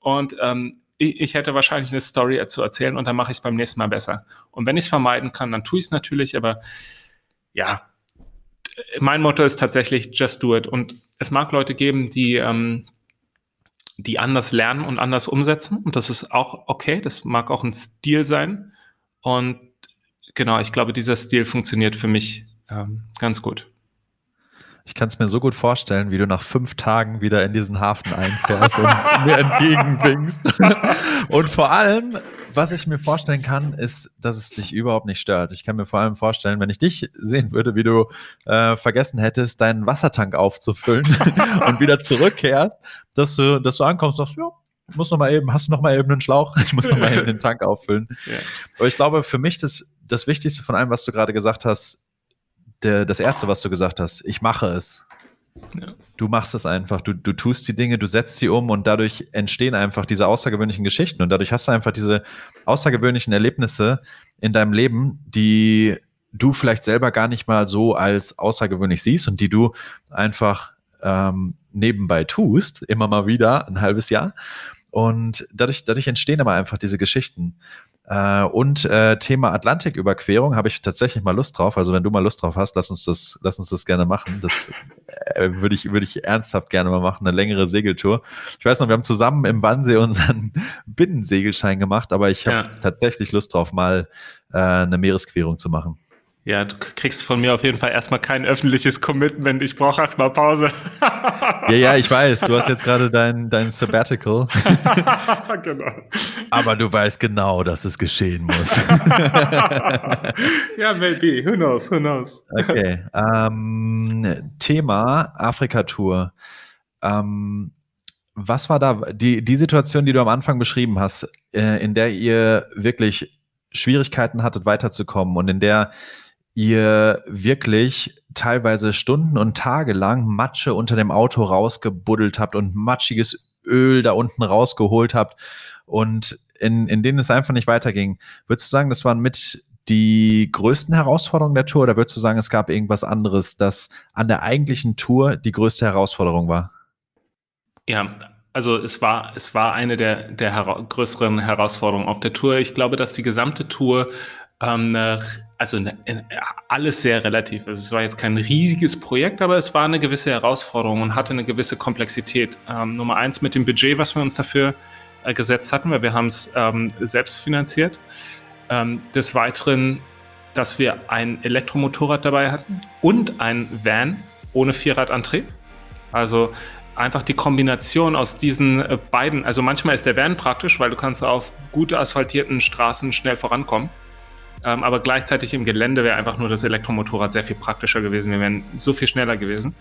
und ähm, ich, ich, hätte wahrscheinlich eine Story zu erzählen und dann mache ich es beim nächsten Mal besser. Und wenn ich es vermeiden kann, dann tue ich es natürlich, aber ja, mein Motto ist tatsächlich just do it. Und es mag Leute geben, die, ähm, die anders lernen und anders umsetzen. Und das ist auch okay. Das mag auch ein Stil sein. Und genau, ich glaube, dieser Stil funktioniert für mich ähm, ganz gut. Ich kann es mir so gut vorstellen, wie du nach fünf Tagen wieder in diesen Hafen einfährst und mir entgegenwinkst. [LAUGHS] und vor allem, was ich mir vorstellen kann, ist, dass es dich überhaupt nicht stört. Ich kann mir vor allem vorstellen, wenn ich dich sehen würde, wie du äh, vergessen hättest, deinen Wassertank aufzufüllen [LAUGHS] und wieder zurückkehrst, dass du, dass du ankommst und sagst, ja, ich muss noch mal eben, hast du noch mal eben einen Schlauch? Ich muss noch mal eben den Tank auffüllen. [LAUGHS] Ja. Aber ich glaube, für mich das, das Wichtigste von allem, was du gerade gesagt hast, der, das Erste, was du gesagt hast. Ich mache es. Du machst es einfach. Du, du tust die Dinge, du setzt sie um und dadurch entstehen einfach diese außergewöhnlichen Geschichten und dadurch hast du einfach diese außergewöhnlichen Erlebnisse in deinem Leben, die du vielleicht selber gar nicht mal so als außergewöhnlich siehst und die du einfach ähm, nebenbei tust, immer mal wieder, ein halbes Jahr. Und dadurch, dadurch entstehen aber einfach diese Geschichten. Äh, und äh, Thema Atlantiküberquerung habe ich tatsächlich mal Lust drauf. Also wenn du mal Lust drauf hast, lass uns das, lass uns das gerne machen. Das äh, würde ich, würde ich ernsthaft gerne mal machen, eine längere Segeltour. Ich weiß noch, wir haben zusammen im Wannsee unseren Binnensegelschein gemacht, aber ich habe ja. tatsächlich Lust drauf, mal äh, eine Meeresquerung zu machen. Ja, du kriegst von mir auf jeden Fall erstmal kein öffentliches Commitment. Ich brauche erstmal Pause. [LAUGHS] ja, ja, ich weiß. Du hast jetzt gerade dein, dein Sabbatical. [LAUGHS] genau. Aber du weißt genau, dass es geschehen muss. [LAUGHS] ja, maybe. Who knows? Who knows? Okay. Ähm, Thema Afrika-Tour. Ähm, was war da die, die Situation, die du am Anfang beschrieben hast, äh, in der ihr wirklich Schwierigkeiten hattet, weiterzukommen und in der ihr wirklich teilweise Stunden und Tage lang Matsche unter dem Auto rausgebuddelt habt und matschiges Öl da unten rausgeholt habt und in, in denen es einfach nicht weiterging. Würdest du sagen, das waren mit die größten Herausforderungen der Tour oder würdest du sagen, es gab irgendwas anderes, das an der eigentlichen Tour die größte Herausforderung war? Ja, also es war, es war eine der, der hera größeren Herausforderungen auf der Tour. Ich glaube, dass die gesamte Tour ähm, also alles sehr relativ. Also es war jetzt kein riesiges Projekt, aber es war eine gewisse Herausforderung und hatte eine gewisse Komplexität. Ähm, Nummer eins mit dem Budget, was wir uns dafür äh, gesetzt hatten, weil wir haben es ähm, selbst finanziert. Ähm, des Weiteren, dass wir ein Elektromotorrad dabei hatten und ein Van ohne Vierradantrieb. Also einfach die Kombination aus diesen äh, beiden. Also manchmal ist der Van praktisch, weil du kannst auf gut asphaltierten Straßen schnell vorankommen. Ähm, aber gleichzeitig im Gelände wäre einfach nur das Elektromotorrad sehr viel praktischer gewesen. Wir wären so viel schneller gewesen.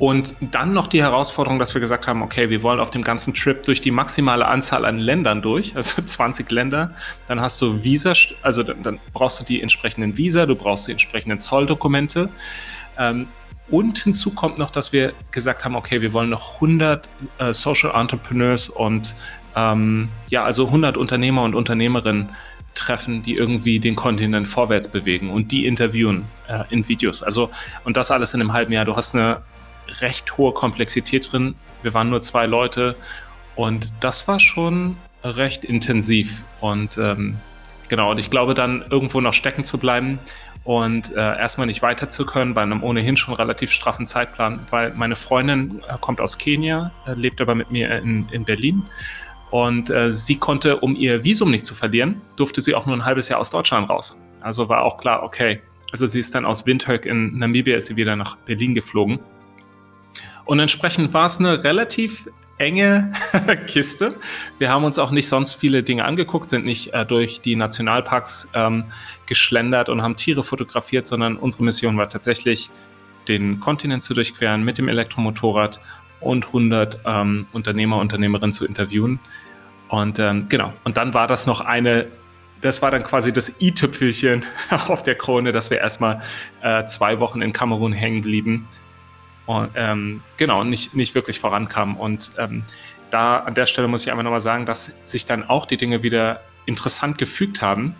Und dann noch die Herausforderung, dass wir gesagt haben, okay, wir wollen auf dem ganzen Trip durch die maximale Anzahl an Ländern durch, also [LAUGHS] 20 Länder. Dann hast du Visa, also dann, dann brauchst du die entsprechenden Visa, du brauchst die entsprechenden Zolldokumente. Ähm, und hinzu kommt noch, dass wir gesagt haben, okay, wir wollen noch 100 äh, Social Entrepreneurs und ähm, ja, also 100 Unternehmer und Unternehmerinnen treffen, die irgendwie den Kontinent vorwärts bewegen und die interviewen äh, in Videos. Also, und das alles in einem halben Jahr. Du hast eine recht hohe Komplexität drin. Wir waren nur zwei Leute und das war schon recht intensiv. Und ähm, genau, und ich glaube dann irgendwo noch stecken zu bleiben und äh, erstmal nicht weiter zu können bei einem ohnehin schon relativ straffen Zeitplan, weil meine Freundin äh, kommt aus Kenia, äh, lebt aber mit mir in, in Berlin und äh, sie konnte, um ihr Visum nicht zu verlieren, durfte sie auch nur ein halbes Jahr aus Deutschland raus. Also war auch klar, okay. Also sie ist dann aus Windhoek in Namibia, ist sie wieder nach Berlin geflogen. Und entsprechend war es eine relativ enge [LAUGHS] Kiste. Wir haben uns auch nicht sonst viele Dinge angeguckt, sind nicht äh, durch die Nationalparks ähm, geschlendert und haben Tiere fotografiert, sondern unsere Mission war tatsächlich, den Kontinent zu durchqueren mit dem Elektromotorrad und 100 ähm, Unternehmer, Unternehmerinnen zu interviewen. Und ähm, genau, und dann war das noch eine, das war dann quasi das i-Tüpfelchen [LAUGHS] auf der Krone, dass wir erstmal äh, zwei Wochen in Kamerun hängen blieben und ähm, genau, nicht, nicht wirklich vorankamen. Und ähm, da an der Stelle muss ich einfach nochmal sagen, dass sich dann auch die Dinge wieder interessant gefügt haben.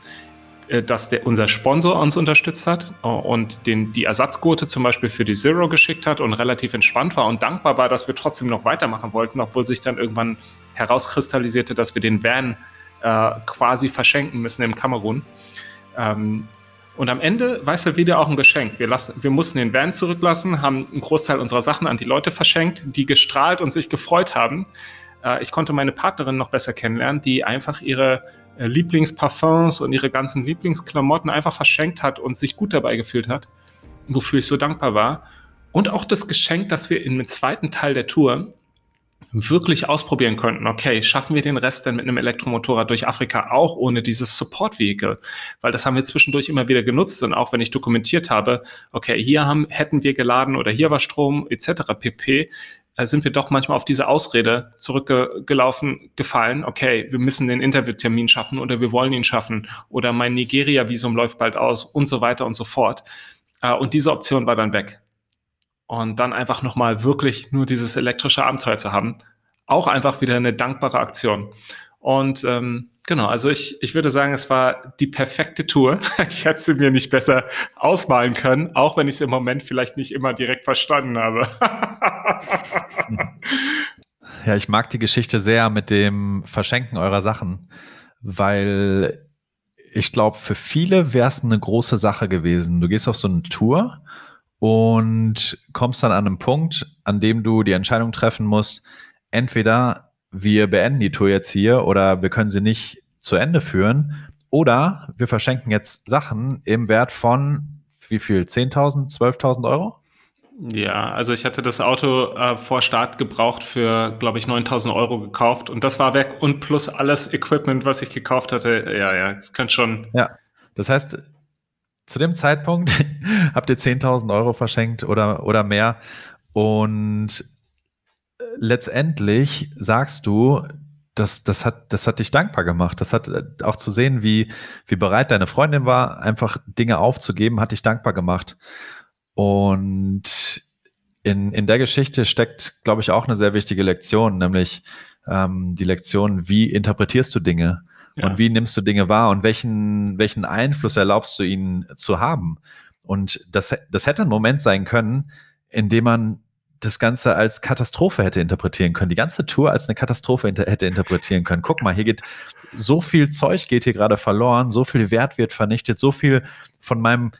Äh, dass der, unser Sponsor uns unterstützt hat äh, und den, die Ersatzgurte zum Beispiel für die Zero geschickt hat und relativ entspannt war und dankbar war, dass wir trotzdem noch weitermachen wollten, obwohl sich dann irgendwann herauskristallisierte, dass wir den Van äh, quasi verschenken müssen im Kamerun. Ähm, und am Ende war es ja wieder auch ein Geschenk. Wir, lassen, wir mussten den Van zurücklassen, haben einen Großteil unserer Sachen an die Leute verschenkt, die gestrahlt und sich gefreut haben. Äh, ich konnte meine Partnerin noch besser kennenlernen, die einfach ihre Lieblingsparfums und ihre ganzen Lieblingsklamotten einfach verschenkt hat und sich gut dabei gefühlt hat, wofür ich so dankbar war. Und auch das Geschenk, dass wir im zweiten Teil der Tour wirklich ausprobieren könnten, okay, schaffen wir den Rest denn mit einem Elektromotorrad durch Afrika auch ohne dieses Support-Vehicle? Weil das haben wir zwischendurch immer wieder genutzt und auch wenn ich dokumentiert habe, okay, hier haben, hätten wir geladen oder hier war Strom etc. pp, äh, sind wir doch manchmal auf diese Ausrede zurückgelaufen, gefallen, okay, wir müssen den Interviewtermin schaffen oder wir wollen ihn schaffen oder mein Nigeria-Visum läuft bald aus und so weiter und so fort. Äh, und diese Option war dann weg. Und dann einfach nochmal wirklich nur dieses elektrische Abenteuer zu haben, auch einfach wieder eine dankbare Aktion. Und ähm, genau, also ich, ich würde sagen, es war die perfekte Tour. [LAUGHS] Ich hätte sie mir nicht besser ausmalen können, auch wenn ich es im Moment vielleicht nicht immer direkt verstanden habe. [LAUGHS] ja, ich mag die Geschichte sehr mit dem Verschenken eurer Sachen, weil ich glaube, für viele wäre es eine große Sache gewesen. Du gehst auf so eine Tour und kommst dann an einen Punkt, an dem du die Entscheidung treffen musst, entweder wir beenden die Tour jetzt hier oder wir können sie nicht zu Ende führen. Oder wir verschenken jetzt Sachen im Wert von wie viel? 10.000, 12.000 Euro? Ja, also ich hatte das Auto äh, vor Start gebraucht für, glaube ich, 9000 Euro gekauft und das war weg und plus alles Equipment, was ich gekauft hatte. Ja, ja, das könnte schon. Ja, das heißt, zu dem Zeitpunkt [LAUGHS] habt ihr 10.000 Euro verschenkt oder, oder mehr und letztendlich sagst du, das, das, hat, das hat dich dankbar gemacht. Das hat äh, auch zu sehen, wie, wie bereit deine Freundin war, einfach Dinge aufzugeben, hat dich dankbar gemacht. Und in, in der Geschichte steckt, glaube ich, auch eine sehr wichtige Lektion, nämlich ähm, die Lektion, wie interpretierst du Dinge ja. und wie nimmst du Dinge wahr und welchen, welchen Einfluss erlaubst du ihnen zu haben. Und das, das hätte ein Moment sein können, in dem man das Ganze als Katastrophe hätte interpretieren können, die ganze Tour als eine Katastrophe inter hätte interpretieren können. Guck mal, hier geht so viel Zeug geht hier gerade verloren, so viel Wert wird vernichtet, so viel von meinem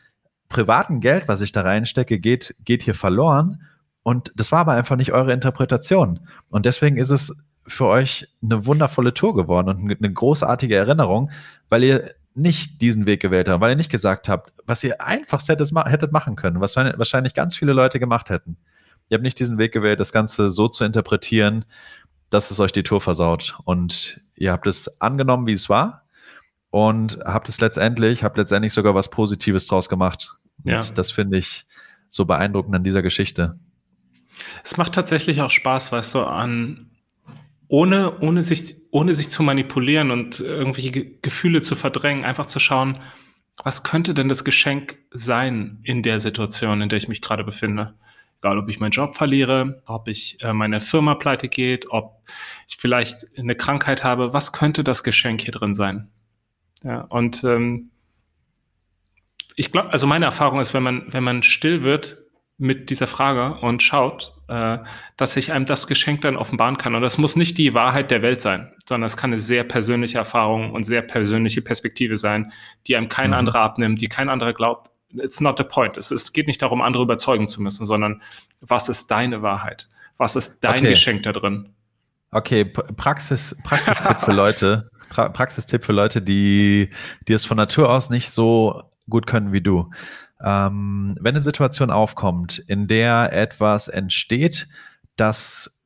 privaten Geld, was ich da reinstecke, geht, geht hier verloren. Und das war aber einfach nicht eure Interpretation. Und deswegen ist es für euch eine wundervolle Tour geworden und eine großartige Erinnerung, weil ihr nicht diesen Weg gewählt habt, weil ihr nicht gesagt habt, was ihr einfach hättet machen können, was wahrscheinlich ganz viele Leute gemacht hätten. Ihr habt nicht diesen Weg gewählt, das Ganze so zu interpretieren, dass es euch die Tour versaut. Und ihr habt es angenommen, wie es war und habt es letztendlich, habt letztendlich sogar was Positives draus gemacht. Ja. Und das finde ich so beeindruckend an dieser Geschichte. Es macht tatsächlich auch Spaß, weißt du, an ohne, ohne, sich, ohne sich zu manipulieren und irgendwelche Gefühle zu verdrängen, einfach zu schauen, was könnte denn das Geschenk sein in der Situation, in der ich mich gerade befinde? Egal, ob ich meinen Job verliere, ob ich äh, meine Firma pleite geht, ob ich vielleicht eine Krankheit habe, was könnte das Geschenk hier drin sein? Ja, und ähm, ich glaube, also meine Erfahrung ist, wenn man, wenn man still wird mit dieser Frage und schaut, äh, dass sich einem das Geschenk dann offenbaren kann. Und das muss nicht die Wahrheit der Welt sein, sondern es kann eine sehr persönliche Erfahrung und sehr persönliche Perspektive sein, die einem kein mhm. anderer abnimmt, die kein anderer glaubt, it's not the point. Es, es geht nicht darum, andere überzeugen zu müssen, sondern was ist deine Wahrheit? Was ist dein okay. Geschenk da drin? Okay, Praxis, Praxistipp für Leute, Praxistipp für Leute, die, die es von Natur aus nicht so gut können wie du. Ähm, wenn eine Situation aufkommt, in der etwas entsteht, das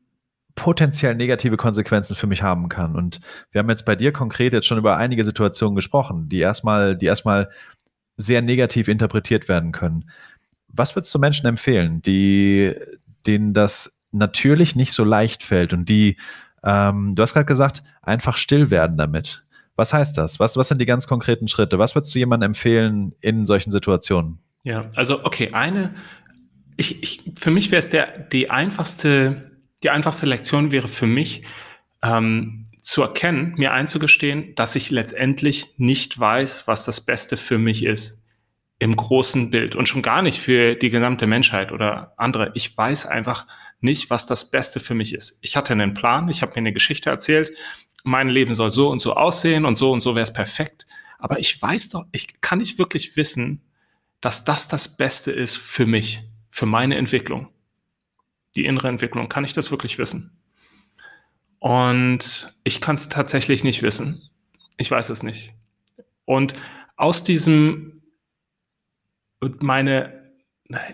potenziell negative Konsequenzen für mich haben kann. Und wir haben jetzt bei dir konkret jetzt schon über einige Situationen gesprochen, die erstmal, die erstmal sehr negativ interpretiert werden können. Was würdest du Menschen empfehlen, die, denen das natürlich nicht so leicht fällt und die, ähm, du hast gerade gesagt, einfach still werden damit? Was heißt das? Was, was sind die ganz konkreten Schritte? Was würdest du jemandem empfehlen in solchen Situationen? Ja, also okay, eine, ich, ich, für mich wäre es der, die einfachste, die einfachste Lektion wäre für mich, ähm, zu erkennen, mir einzugestehen, dass ich letztendlich nicht weiß, was das Beste für mich ist im großen Bild und schon gar nicht für die gesamte Menschheit oder andere. Ich weiß einfach nicht, was das Beste für mich ist. Ich hatte einen Plan, ich habe mir eine Geschichte erzählt, mein Leben soll so und so aussehen und so und so wäre es perfekt. Aber ich weiß doch, ich kann nicht wirklich wissen, dass das das Beste ist für mich, für meine Entwicklung. Die innere Entwicklung. Kann ich das wirklich wissen? Und ich kann es tatsächlich nicht wissen. Ich weiß es nicht. Und aus diesem, meine,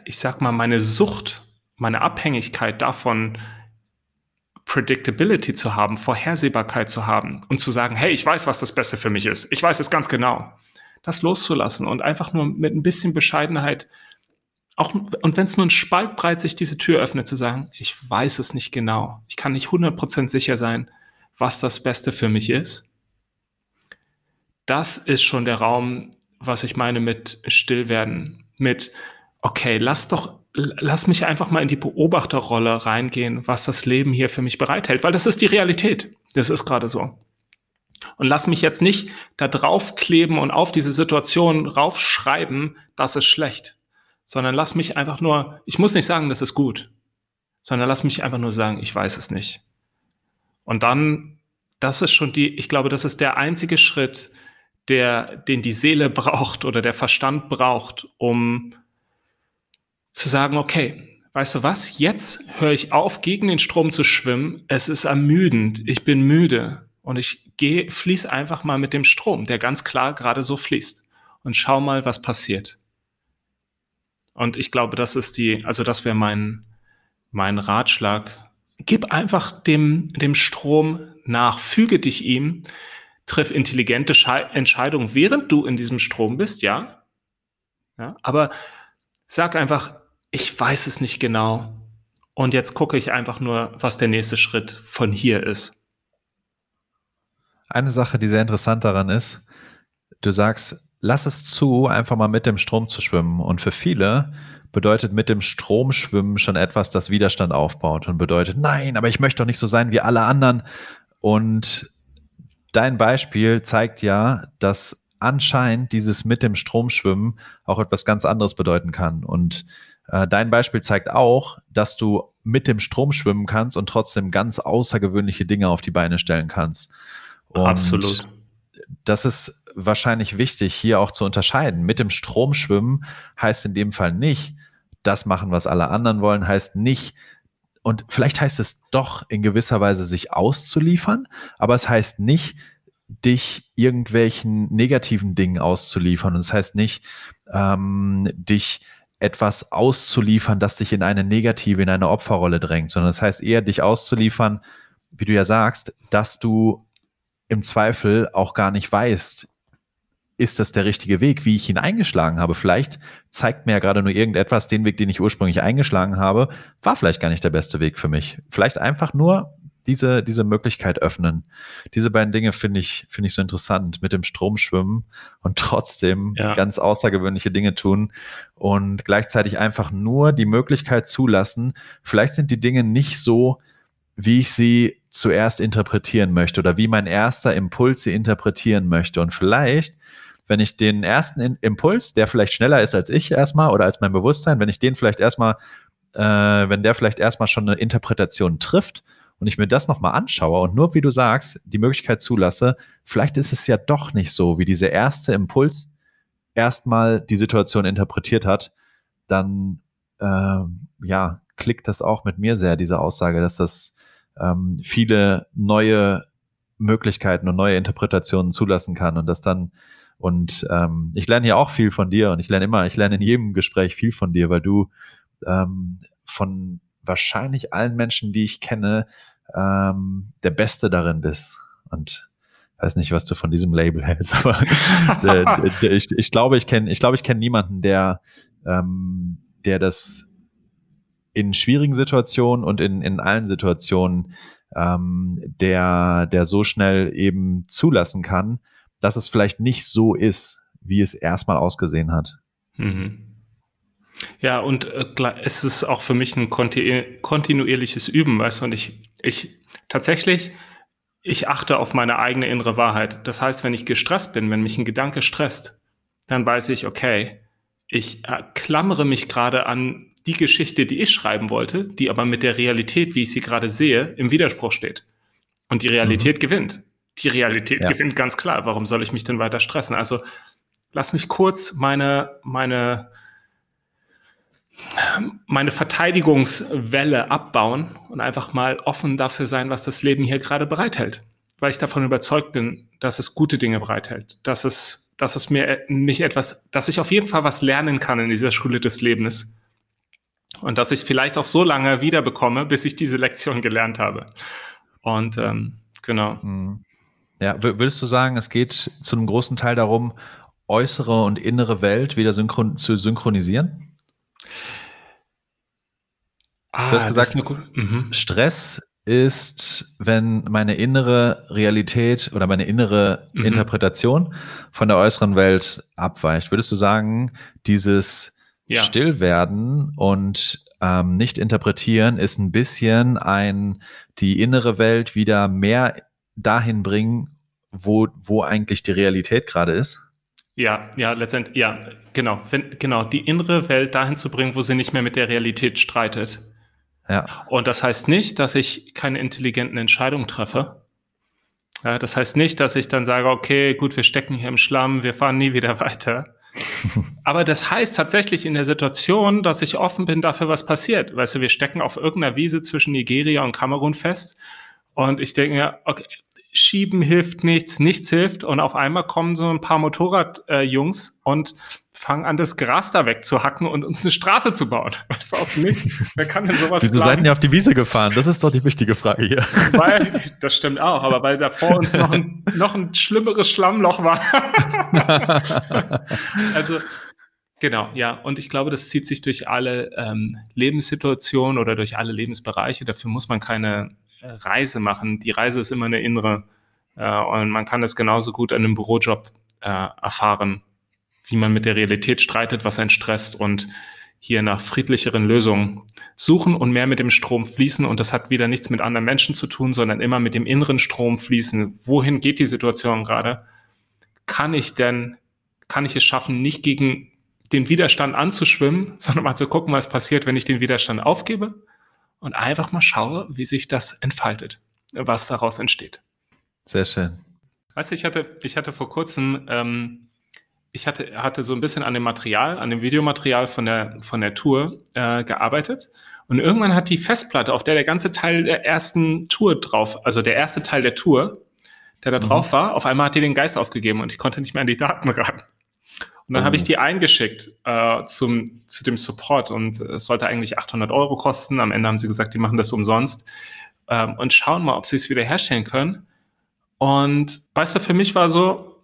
ich sag mal, meine Sucht, meine Abhängigkeit davon, Predictability zu haben, Vorhersehbarkeit zu haben und zu sagen, hey, ich weiß, was das Beste für mich ist. Ich weiß es ganz genau. Das loszulassen und einfach nur mit ein bisschen Bescheidenheit auch, und wenn es nur ein Spalt breit sich diese Tür öffnet, zu sagen, ich weiß es nicht genau, ich kann nicht 100% sicher sein, was das Beste für mich ist, das ist schon der Raum, was ich meine mit Stillwerden, mit, okay, lass doch, lass mich einfach mal in die Beobachterrolle reingehen, was das Leben hier für mich bereithält, weil das ist die Realität. Das ist gerade so. Und lass mich jetzt nicht da draufkleben und auf diese Situation raufschreiben, das ist schlecht sondern lass mich einfach nur, ich muss nicht sagen, das ist gut, sondern lass mich einfach nur sagen, ich weiß es nicht. Und dann, das ist schon die, ich glaube, das ist der einzige Schritt, der, den die Seele [LAUGHS] braucht oder der Verstand braucht, um zu sagen, okay, weißt du was, jetzt höre ich auf, gegen den Strom zu schwimmen. Es ist ermüdend, ich bin müde und ich gehe, fließe einfach mal mit dem Strom, der ganz klar gerade so fließt und schau mal, was passiert. Und ich glaube, das ist die, also das wäre mein, mein Ratschlag. Gib einfach dem, dem Strom nach, füge dich ihm, triff intelligente Entscheidungen, während du in diesem Strom bist, ja. ja. Aber sag einfach, ich weiß es nicht genau. Und jetzt gucke ich einfach nur, was der nächste Schritt von hier ist. Eine Sache, die sehr interessant daran ist, du sagst, lass es zu, einfach mal mit dem Strom zu schwimmen. Und für viele bedeutet mit dem Strom schwimmen schon etwas, das Widerstand aufbaut und bedeutet, nein, aber ich möchte doch nicht so sein wie alle anderen. Und dein Beispiel zeigt ja, dass anscheinend dieses mit dem Strom schwimmen auch etwas ganz anderes bedeuten kann. Und äh, dein Beispiel zeigt auch, dass du mit dem Strom schwimmen kannst und trotzdem ganz außergewöhnliche Dinge auf die Beine stellen kannst. Und Absolut. Das ist wahrscheinlich wichtig, hier auch zu unterscheiden. Mit dem Strom schwimmen heißt in dem Fall nicht, das machen, was alle anderen wollen, heißt nicht, und vielleicht heißt es doch in gewisser Weise, sich auszuliefern, aber es heißt nicht, dich irgendwelchen negativen Dingen auszuliefern. Und es heißt nicht, ähm, dich etwas auszuliefern, das dich in eine negative, in eine Opferrolle drängt, sondern es das heißt eher, dich auszuliefern, wie du ja sagst, dass du im Zweifel auch gar nicht weißt, ist das der richtige Weg, wie ich ihn eingeschlagen habe. Vielleicht zeigt mir ja gerade nur irgendetwas, den Weg, den ich ursprünglich eingeschlagen habe, war vielleicht gar nicht der beste Weg für mich. Vielleicht einfach nur diese, diese Möglichkeit öffnen. Diese beiden Dinge finde ich, finde ich so interessant, mit dem Strom schwimmen und trotzdem ja. ganz außergewöhnliche Dinge tun und gleichzeitig einfach nur die Möglichkeit zulassen. Vielleicht sind die Dinge nicht so, wie ich sie zuerst interpretieren möchte oder wie mein erster Impuls sie interpretieren möchte. Und vielleicht wenn ich den ersten Impuls, der vielleicht schneller ist als ich erstmal oder als mein Bewusstsein, wenn ich den vielleicht erstmal, äh, wenn der vielleicht erstmal schon eine Interpretation trifft und ich mir das nochmal anschaue und nur, wie du sagst, die Möglichkeit zulasse, vielleicht ist es ja doch nicht so, wie dieser erste Impuls erstmal die Situation interpretiert hat, dann äh, ja, klickt das auch mit mir sehr, diese Aussage, dass das ähm, viele neue Möglichkeiten und neue Interpretationen zulassen kann und dass dann und ähm, ich lerne hier auch viel von dir und ich lerne immer, ich lerne in jedem Gespräch viel von dir, weil du ähm, von wahrscheinlich allen Menschen, die ich kenne, ähm, der Beste darin bist. Und weiß nicht, was du von diesem Label hältst, [LAUGHS] aber äh, ich, ich glaube, ich kenne, ich glaube, ich kenne niemanden, der, ähm, der das in schwierigen Situationen und in, in allen Situationen, ähm, der, der so schnell eben zulassen kann, dass es vielleicht nicht so ist, wie es erstmal ausgesehen hat. Mhm. Ja, und äh, es ist auch für mich ein kontinuierliches Üben, weißt du, und ich, ich tatsächlich, ich achte auf meine eigene innere Wahrheit. Das heißt, wenn ich gestresst bin, wenn mich ein Gedanke stresst, dann weiß ich, okay, ich äh, klammere mich gerade an die Geschichte, die ich schreiben wollte, die aber mit der Realität, wie ich sie gerade sehe, im Widerspruch steht. Und die Realität mhm. gewinnt die Realität ja. gewinnt ganz klar. Warum soll ich mich denn weiter stressen? Also lass mich kurz meine, meine, meine Verteidigungswelle abbauen und einfach mal offen dafür sein, was das Leben hier gerade bereithält. Weil ich davon überzeugt bin, dass es gute Dinge bereithält, dass es, dass es mir nicht etwas, dass ich auf jeden Fall was lernen kann in dieser Schule des Lebens. Und dass ich vielleicht auch so lange wiederbekomme, bis ich diese Lektion gelernt habe. Und ähm, genau. Mhm. Ja, würdest du sagen, es geht zu einem großen Teil darum, äußere und innere Welt wieder synchron zu synchronisieren? Ah, du hast gesagt, mhm. Stress ist, wenn meine innere Realität oder meine innere mhm. Interpretation von der äußeren Welt abweicht. Würdest du sagen, dieses ja. Stillwerden und ähm, nicht interpretieren ist ein bisschen ein, die innere Welt wieder mehr dahin bringen, wo, wo eigentlich die Realität gerade ist? Ja, ja, letztendlich, ja, genau, wenn, genau, die innere Welt dahin zu bringen, wo sie nicht mehr mit der Realität streitet. Ja. Und das heißt nicht, dass ich keine intelligenten Entscheidungen treffe. Ja, das heißt nicht, dass ich dann sage, okay, gut, wir stecken hier im Schlamm, wir fahren nie wieder [LAUGHS] weiter. Aber das heißt tatsächlich in der Situation, dass ich offen bin dafür, was passiert. Weißt du, wir stecken auf irgendeiner Wiese zwischen Nigeria und Kamerun fest. Und ich denke mir, okay, Schieben hilft nichts, nichts hilft. Und auf einmal kommen so ein paar Motorradjungs äh, und fangen an, das Gras da wegzuhacken und uns eine Straße zu bauen. [LAUGHS] Was aus dem Nichts? Wer kann denn sowas Wieso seid ihr auf die Wiese gefahren? Das ist doch die wichtige Frage hier. [LAUGHS] Weil, das stimmt auch, aber weil da vor uns noch ein, noch ein schlimmeres Schlammloch war. [LAUGHS] also, Genau, ja. Und ich glaube, das zieht sich durch alle ähm, Lebenssituationen oder durch alle Lebensbereiche. Dafür muss man keine Reise machen. Die Reise ist immer eine innere äh, und man kann das genauso gut an einem Bürojob äh, erfahren, wie man mit der Realität streitet, was einen stresst und hier nach friedlicheren Lösungen suchen und mehr mit dem Strom fließen. Und das hat wieder nichts mit anderen Menschen zu tun, sondern immer mit dem inneren Strom fließen. Wohin geht die Situation gerade? Kann ich denn, kann ich es schaffen, nicht gegen den Widerstand anzuschwimmen, [LAUGHS] sondern mal zu gucken, was passiert, wenn ich den Widerstand aufgebe? Und einfach mal schaue, wie sich das entfaltet, was daraus entsteht. Sehr schön. Weißt du, ich hatte, ich hatte vor kurzem, ähm, ich hatte, hatte so ein bisschen an dem Material, an dem Videomaterial von der, von der Tour äh, gearbeitet. Und irgendwann hat die Festplatte, auf der der ganze Teil der ersten Tour drauf, also der erste Teil der Tour, der da mhm. drauf war, auf einmal hat die den Geist aufgegeben und ich konnte nicht mehr an die Daten ran. Und dann oh. habe ich die eingeschickt äh, zum, zu dem Support und es sollte eigentlich 800 Euro kosten. Am Ende haben sie gesagt, die machen das umsonst ähm, und schauen mal, ob sie es wieder herstellen können. Und weißt du, für mich war so,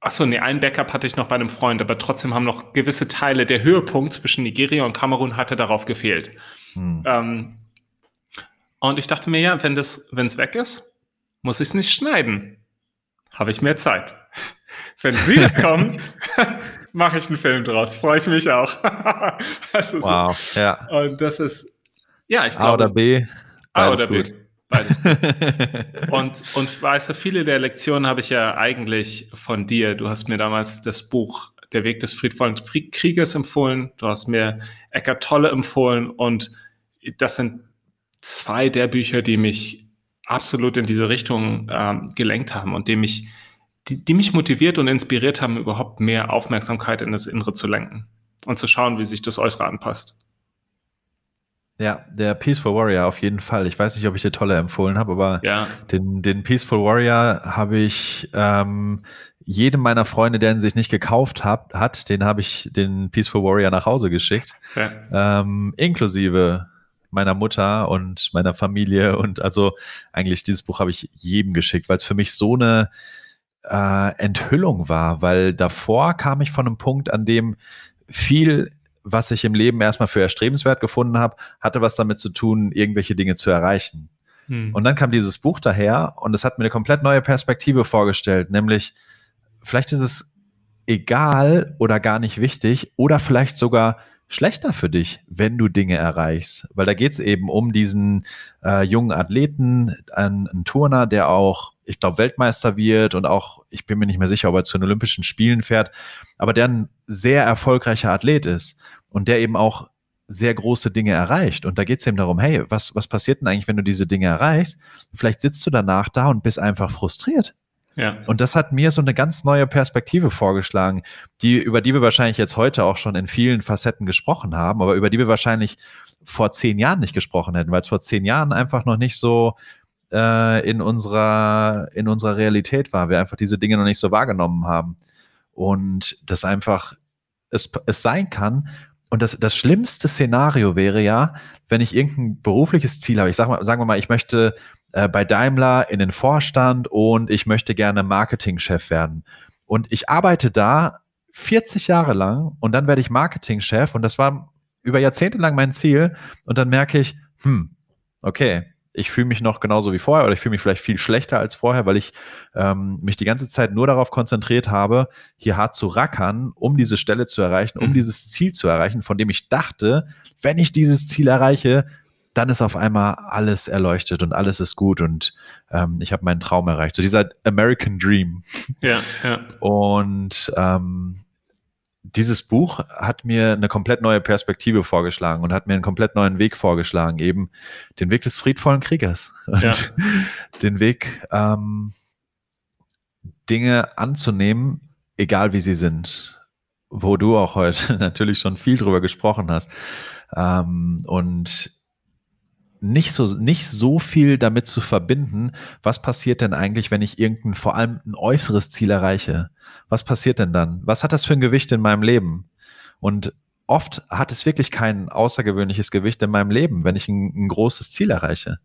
achso, nee, ein Backup hatte ich noch bei einem Freund, aber trotzdem haben noch gewisse Teile, der Höhepunkt zwischen Nigeria und Kamerun hatte darauf gefehlt. Hm. Ähm, und ich dachte mir, ja, wenn das, wenn es weg ist, muss ich es nicht schneiden. Habe ich mehr Zeit. Wenn es wiederkommt, [LAUGHS] mache ich einen Film draus. Freue ich mich auch. [LAUGHS] wow, so. ja. Und das ist, ja, ich glaube. A oder B. A oder B. Beides gut. [LAUGHS] und, und weißt du, viele der Lektionen habe ich ja eigentlich von dir. Du hast mir damals das Buch Der Weg des friedvollen Kriegers empfohlen. Du hast mir Eckart Tolle empfohlen. Und das sind zwei der Bücher, die mich absolut in diese Richtung ähm, gelenkt haben und die mich, die, die mich motiviert und inspiriert haben, überhaupt mehr Aufmerksamkeit in das Innere zu lenken und zu schauen, wie sich das Äußere anpasst. Ja, der Peaceful Warrior auf jeden Fall. Ich weiß nicht, ob ich dir tolle empfohlen habe, aber ja. den, den Peaceful Warrior habe ich ähm, jedem meiner Freunde, der ihn sich nicht gekauft hat, hat den habe ich den Peaceful Warrior nach Hause geschickt. Ja. Ähm, inklusive meiner Mutter und meiner Familie. Und also eigentlich dieses Buch habe ich jedem geschickt, weil es für mich so eine äh, Enthüllung war, weil davor kam ich von einem Punkt, an dem viel was ich im Leben erstmal für erstrebenswert gefunden habe, hatte was damit zu tun, irgendwelche Dinge zu erreichen. Hm. Und dann kam dieses Buch daher und es hat mir eine komplett neue Perspektive vorgestellt, nämlich vielleicht ist es egal oder gar nicht wichtig oder vielleicht sogar schlechter für dich, wenn du Dinge erreichst. Weil da geht es eben um diesen äh, jungen Athleten, einen, einen Turner, der auch, ich glaube, Weltmeister wird und auch, ich bin mir nicht mehr sicher, ob er zu den Olympischen Spielen fährt, aber der ein sehr erfolgreicher Athlet ist und der eben auch sehr große Dinge erreicht. Und da geht es eben darum, hey, was, was passiert denn eigentlich, wenn du diese Dinge erreichst? Vielleicht sitzt du danach da und bist einfach frustriert. Ja. Und das hat mir so eine ganz neue Perspektive vorgeschlagen, die, über die wir wahrscheinlich jetzt heute auch schon in vielen Facetten gesprochen haben, aber über die wir wahrscheinlich vor zehn Jahren nicht gesprochen hätten, weil es vor zehn Jahren einfach noch nicht so äh, in unserer, in unserer Realität war. Wir einfach diese Dinge noch nicht so wahrgenommen haben. Und das einfach es, es sein kann. Und das, das schlimmste Szenario wäre ja, wenn ich irgendein berufliches Ziel habe. Ich sag mal, sagen wir mal, ich möchte äh, bei Daimler in den Vorstand und ich möchte gerne Marketingchef werden. Und ich arbeite da 40 Jahre lang und dann werde ich Marketingchef und das war über Jahrzehnte lang mein Ziel und dann merke ich, hm, okay, ich fühle mich noch genauso wie vorher oder ich fühle mich vielleicht viel schlechter als vorher, weil ich ähm, mich die ganze Zeit nur darauf konzentriert habe, hier hart zu rackern, um diese Stelle zu erreichen, um mhm. dieses Ziel zu erreichen, von dem ich dachte, wenn ich dieses Ziel erreiche, dann ist auf einmal alles erleuchtet und alles ist gut und ähm, ich habe meinen Traum erreicht. So dieser American Dream. Ja, ja. Und ähm, dieses Buch hat mir eine komplett neue Perspektive vorgeschlagen und hat mir einen komplett neuen Weg vorgeschlagen, eben den Weg des friedvollen Kriegers und ja. [LAUGHS] den Weg, ähm, Dinge anzunehmen, egal wie sie sind, wo du auch heute [LAUGHS] natürlich schon viel drüber gesprochen hast. Ähm, und nicht so, nicht so viel damit zu verbinden, was passiert denn eigentlich, wenn ich irgendein, vor allem ein äußeres Ziel erreiche? Was passiert denn dann? Was hat das für ein Gewicht in meinem Leben? Und oft hat es wirklich kein außergewöhnliches Gewicht in meinem Leben, wenn ich ein, ein großes Ziel erreiche.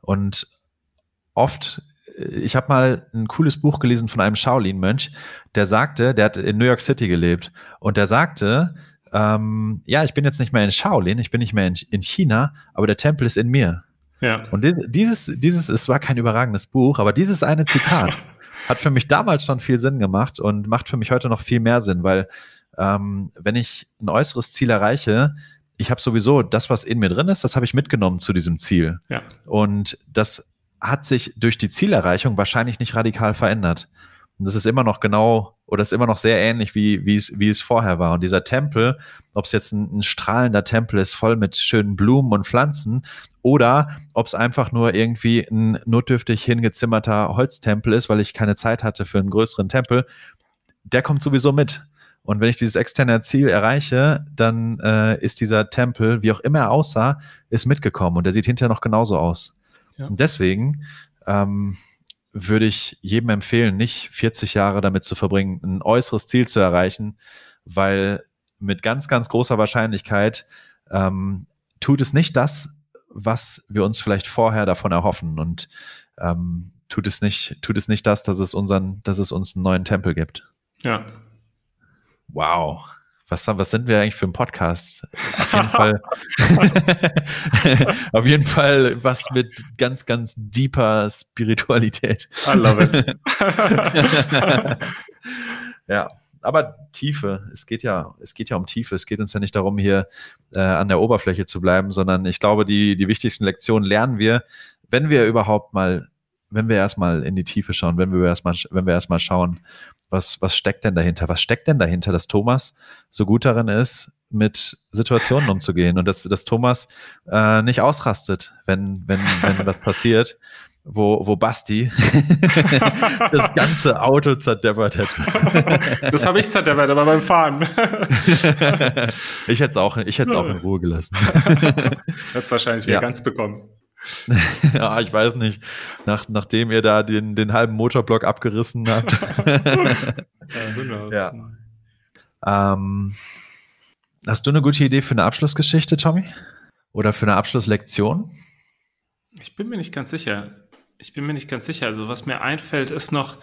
Und oft, ich habe mal ein cooles Buch gelesen von einem Shaolin-Mönch, der sagte, der hat in New York City gelebt und der sagte, ähm, ja, ich bin jetzt nicht mehr in Shaolin, ich bin nicht mehr in, in China, aber der Tempel ist in mir. Ja. Und dieses, dieses, es war kein überragendes Buch, aber dieses eine Zitat [LAUGHS] hat für mich damals schon viel Sinn gemacht und macht für mich heute noch viel mehr Sinn, weil ähm, wenn ich ein äußeres Ziel erreiche, ich habe sowieso das, was in mir drin ist, das habe ich mitgenommen zu diesem Ziel. Ja. Und das hat sich durch die Zielerreichung wahrscheinlich nicht radikal verändert. Und das ist immer noch genau oder ist immer noch sehr ähnlich, wie, wie, es, wie es vorher war. Und dieser Tempel, ob es jetzt ein, ein strahlender Tempel ist, voll mit schönen Blumen und Pflanzen, oder ob es einfach nur irgendwie ein notdürftig hingezimmerter Holztempel ist, weil ich keine Zeit hatte für einen größeren Tempel, der kommt sowieso mit. Und wenn ich dieses externe Ziel erreiche, dann äh, ist dieser Tempel, wie auch immer er aussah, ist mitgekommen und der sieht hinterher noch genauso aus. Ja. Und deswegen ähm, würde ich jedem empfehlen, nicht 40 Jahre damit zu verbringen, ein äußeres Ziel zu erreichen, weil mit ganz, ganz großer Wahrscheinlichkeit ähm, tut es nicht das, was wir uns vielleicht vorher davon erhoffen und ähm, tut es nicht, tut es nicht das, dass es unseren, dass es uns einen neuen Tempel gibt. Ja. Wow. Was, was sind wir eigentlich für ein Podcast? Auf jeden Fall, [LAUGHS] [LAUGHS] auf jeden Fall was mit ganz, ganz deeper Spiritualität. I love it. [LAUGHS] ja, aber Tiefe. Es geht ja, es geht ja um Tiefe. Es geht uns ja nicht darum, hier äh, an der Oberfläche zu bleiben, sondern ich glaube, die, die wichtigsten Lektionen lernen wir, wenn wir überhaupt mal, wenn wir erstmal in die Tiefe schauen, wenn wir erstmal, wenn wir erstmal schauen, was, was steckt denn dahinter? Was steckt denn dahinter, dass Thomas so gut darin ist, mit Situationen umzugehen und dass, dass Thomas äh, nicht ausrastet, wenn, wenn, wenn was passiert, wo, wo Basti [LAUGHS] das ganze Auto zerdeppert hätte. Das habe ich zerdeppert, aber beim Fahren. [LAUGHS] ich hätte es auch, ich hätte auch in Ruhe gelassen. Hätte es wieder ja. ganz bekommen. [LAUGHS] ja, ich weiß nicht. Nach, nachdem ihr da den, den halben Motorblock abgerissen habt. [LAUGHS] ja, ja. Ähm, hast du eine gute Idee für eine Abschlussgeschichte, Tommy? Oder für eine Abschlusslektion? Ich bin mir nicht ganz sicher. Ich bin mir nicht ganz sicher. Also, was mir einfällt, ist noch,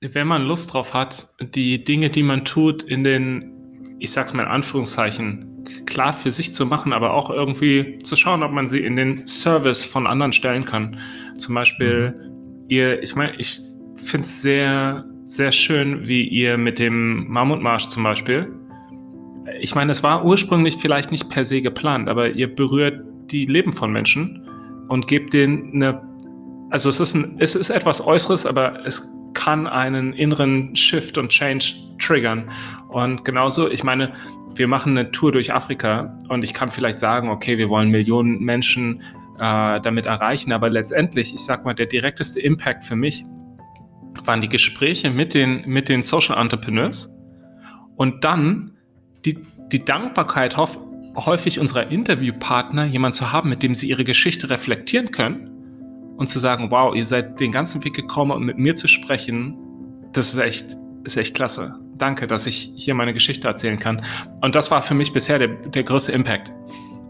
wenn man Lust drauf hat, die Dinge, die man tut, in den, ich sag's mal in Anführungszeichen, klar für sich zu machen, aber auch irgendwie zu schauen, ob man sie in den Service von anderen stellen kann. Zum Beispiel, mhm. ihr, ich meine, ich finde es sehr, sehr schön, wie ihr mit dem Mammutmarsch zum Beispiel, ich meine, es war ursprünglich vielleicht nicht per se geplant, aber ihr berührt die Leben von Menschen und gebt denen eine, also es ist, ein, es ist etwas Äußeres, aber es kann einen inneren Shift und Change triggern. Und genauso, ich meine, wir machen eine Tour durch Afrika und ich kann vielleicht sagen, okay, wir wollen Millionen Menschen äh, damit erreichen, aber letztendlich, ich sag mal, der direkteste Impact für mich waren die Gespräche mit den, mit den Social Entrepreneurs und dann die, die Dankbarkeit häufig unserer Interviewpartner, jemanden zu haben, mit dem sie ihre Geschichte reflektieren können und zu sagen, wow, ihr seid den ganzen Weg gekommen, um mit mir zu sprechen, das ist echt, ist echt klasse danke, dass ich hier meine Geschichte erzählen kann. Und das war für mich bisher der, der größte Impact.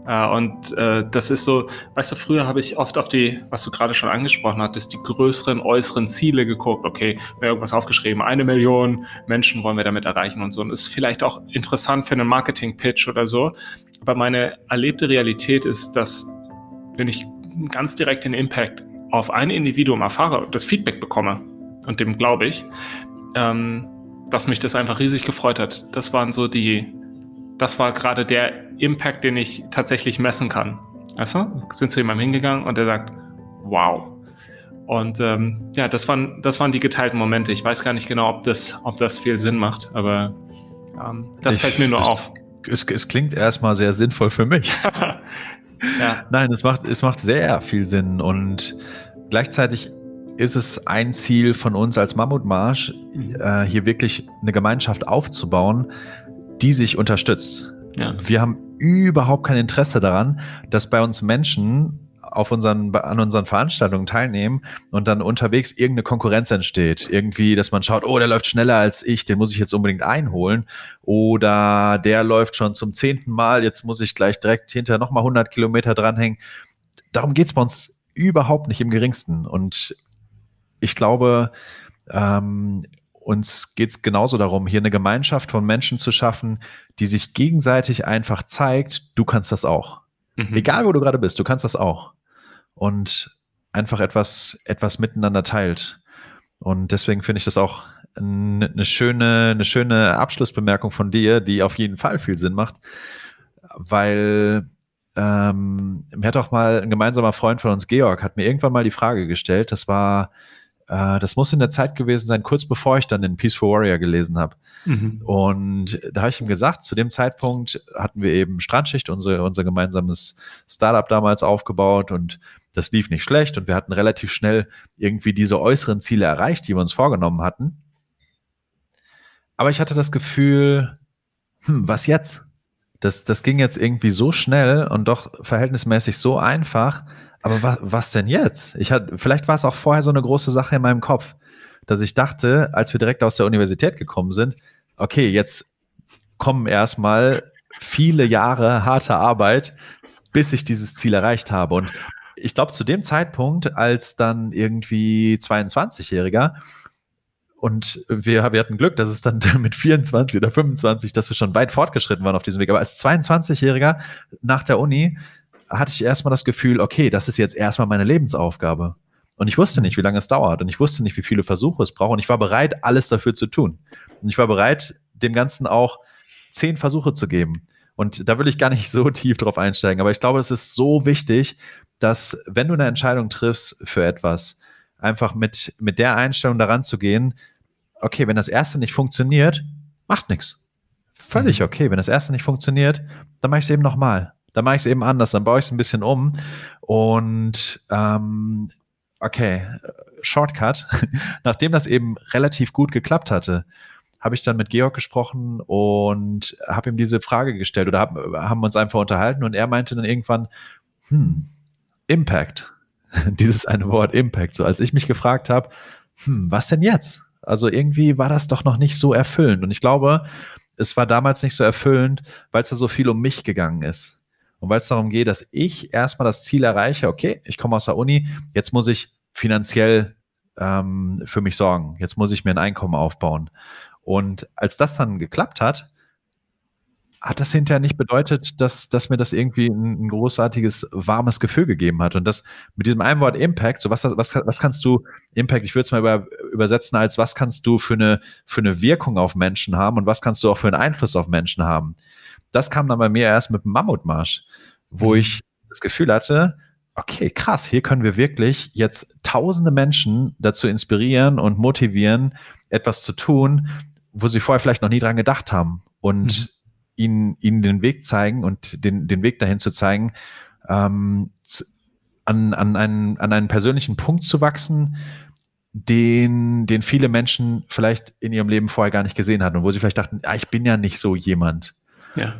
Uh, und uh, das ist so, weißt du, früher habe ich oft auf die, was du gerade schon angesprochen hattest, die größeren äußeren Ziele geguckt. Okay, mir irgendwas aufgeschrieben, eine Million Menschen wollen wir damit erreichen und so. Und das ist vielleicht auch interessant für einen Marketing-Pitch oder so. Aber meine erlebte Realität ist, dass wenn ich ganz direkt den Impact auf ein Individuum erfahre, das Feedback bekomme, und dem glaube ich, ähm, dass mich das einfach riesig gefreut hat. Das waren so die, das war gerade der Impact, den ich tatsächlich messen kann. Weißt du? Sind zu jemandem hingegangen und er sagt, wow. Und ähm, ja, das waren, das waren die geteilten Momente. Ich weiß gar nicht genau, ob das, ob das viel Sinn macht, aber ähm, das ich, fällt mir nur ich, auf. Es, es klingt erstmal sehr sinnvoll für mich. ja. [LAUGHS] Nein, es macht, es macht sehr viel Sinn und gleichzeitig ist es ein Ziel von uns als Mammutmarsch, äh, hier wirklich eine Gemeinschaft aufzubauen, die sich unterstützt. Ja. Wir haben überhaupt kein Interesse daran, dass bei uns Menschen auf unseren, an unseren Veranstaltungen teilnehmen und dann unterwegs irgendeine Konkurrenz entsteht. Irgendwie, dass man schaut, oh, der läuft schneller als ich, den muss ich jetzt unbedingt einholen. Oder der läuft schon zum zehnten Mal, jetzt muss ich gleich direkt hinter nochmal 100 Kilometer dranhängen. Darum geht es bei uns überhaupt nicht im geringsten. Und ich glaube, ähm, uns geht es genauso darum, hier eine Gemeinschaft von Menschen zu schaffen, die sich gegenseitig einfach zeigt, du kannst das auch. Mhm. Egal, wo du gerade bist, du kannst das auch. Und einfach etwas, etwas miteinander teilt. Und deswegen finde ich das auch eine schöne, eine schöne Abschlussbemerkung von dir, die auf jeden Fall viel Sinn macht, weil ähm, mir hat auch mal ein gemeinsamer Freund von uns, Georg, hat mir irgendwann mal die Frage gestellt, das war äh, das muss in der Zeit gewesen sein, kurz bevor ich dann den Peaceful Warrior gelesen habe. Mhm. Und da habe ich ihm gesagt, zu dem Zeitpunkt hatten wir eben Strandschicht, unsere, unser gemeinsames Startup damals aufgebaut und das lief nicht schlecht und wir hatten relativ schnell irgendwie diese äußeren Ziele erreicht, die wir uns vorgenommen hatten. Aber ich hatte das Gefühl, hm, was jetzt? Das, das ging jetzt irgendwie so schnell und doch verhältnismäßig so einfach. Aber was, was denn jetzt? Ich hatte, vielleicht war es auch vorher so eine große Sache in meinem Kopf, dass ich dachte, als wir direkt aus der Universität gekommen sind, okay, jetzt kommen erstmal viele Jahre harte Arbeit, bis ich dieses Ziel erreicht habe. Und ich glaube, zu dem Zeitpunkt, als dann irgendwie 22-Jähriger, und wir, wir hatten Glück, dass es dann [LAUGHS] mit 24 oder 25, dass wir schon weit fortgeschritten waren auf diesem Weg. Aber als 22-Jähriger nach der Uni hatte ich erstmal das Gefühl, okay, das ist jetzt erstmal meine Lebensaufgabe. Und ich wusste nicht, wie lange es dauert. Und ich wusste nicht, wie viele Versuche es braucht. Und ich war bereit, alles dafür zu tun. Und ich war bereit, dem Ganzen auch zehn Versuche zu geben. Und da will ich gar nicht [LAUGHS] so tief drauf einsteigen. Aber ich glaube, es ist so wichtig, dass wenn du eine Entscheidung triffst für etwas, einfach mit, mit der Einstellung daran zu gehen, okay, wenn das erste nicht funktioniert, macht nichts. Völlig mhm. okay. Wenn das erste nicht funktioniert, dann mache ich es eben nochmal. Dann mache ich es eben anders, dann baue ich es ein bisschen um. Und ähm, okay, Shortcut. [LAUGHS] Nachdem das eben relativ gut geklappt hatte, habe ich dann mit Georg gesprochen und habe ihm diese Frage gestellt oder hab, haben uns einfach unterhalten und er meinte dann irgendwann, hm, Impact. [LAUGHS] Dieses eine Wort Impact. So als ich mich gefragt habe, hm, was denn jetzt? Also irgendwie war das doch noch nicht so erfüllend. Und ich glaube, es war damals nicht so erfüllend, weil es da so viel um mich gegangen ist. Und weil es darum geht, dass ich erstmal das Ziel erreiche, okay, ich komme aus der Uni, jetzt muss ich finanziell ähm, für mich sorgen, jetzt muss ich mir ein Einkommen aufbauen. Und als das dann geklappt hat, hat das hinterher nicht bedeutet, dass, dass mir das irgendwie ein, ein, großartiges, warmes Gefühl gegeben hat. Und das mit diesem einen Wort Impact, so was, was, was kannst du, Impact, ich würde es mal über, übersetzen als, was kannst du für eine, für eine Wirkung auf Menschen haben und was kannst du auch für einen Einfluss auf Menschen haben. Das kam dann bei mir erst mit dem Mammutmarsch, wo mhm. ich das Gefühl hatte, okay, krass, hier können wir wirklich jetzt tausende Menschen dazu inspirieren und motivieren, etwas zu tun, wo sie vorher vielleicht noch nie dran gedacht haben. Und mhm ihnen, ihnen den Weg zeigen und den, den Weg dahin zu zeigen, ähm, an, an, einen, an einen persönlichen Punkt zu wachsen, den, den viele Menschen vielleicht in ihrem Leben vorher gar nicht gesehen hatten und wo sie vielleicht dachten, ah, ich bin ja nicht so jemand. Ja.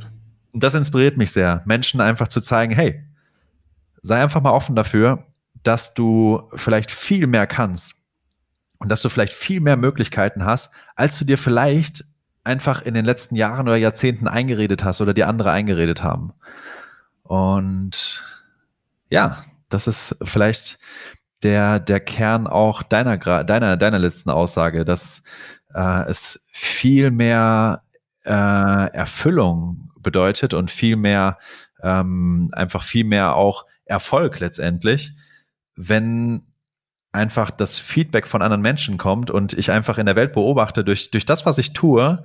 Und das inspiriert mich sehr, Menschen einfach zu zeigen, hey, sei einfach mal offen dafür, dass du vielleicht viel mehr kannst und dass du vielleicht viel mehr Möglichkeiten hast, als du dir vielleicht einfach in den letzten Jahren oder Jahrzehnten eingeredet hast oder die andere eingeredet haben. Und ja, das ist vielleicht der, der Kern auch deiner, deiner, deiner letzten Aussage, dass äh, es viel mehr äh, Erfüllung bedeutet und viel mehr, ähm, einfach viel mehr auch Erfolg letztendlich, wenn einfach das Feedback von anderen Menschen kommt und ich einfach in der Welt beobachte, durch, durch das, was ich tue,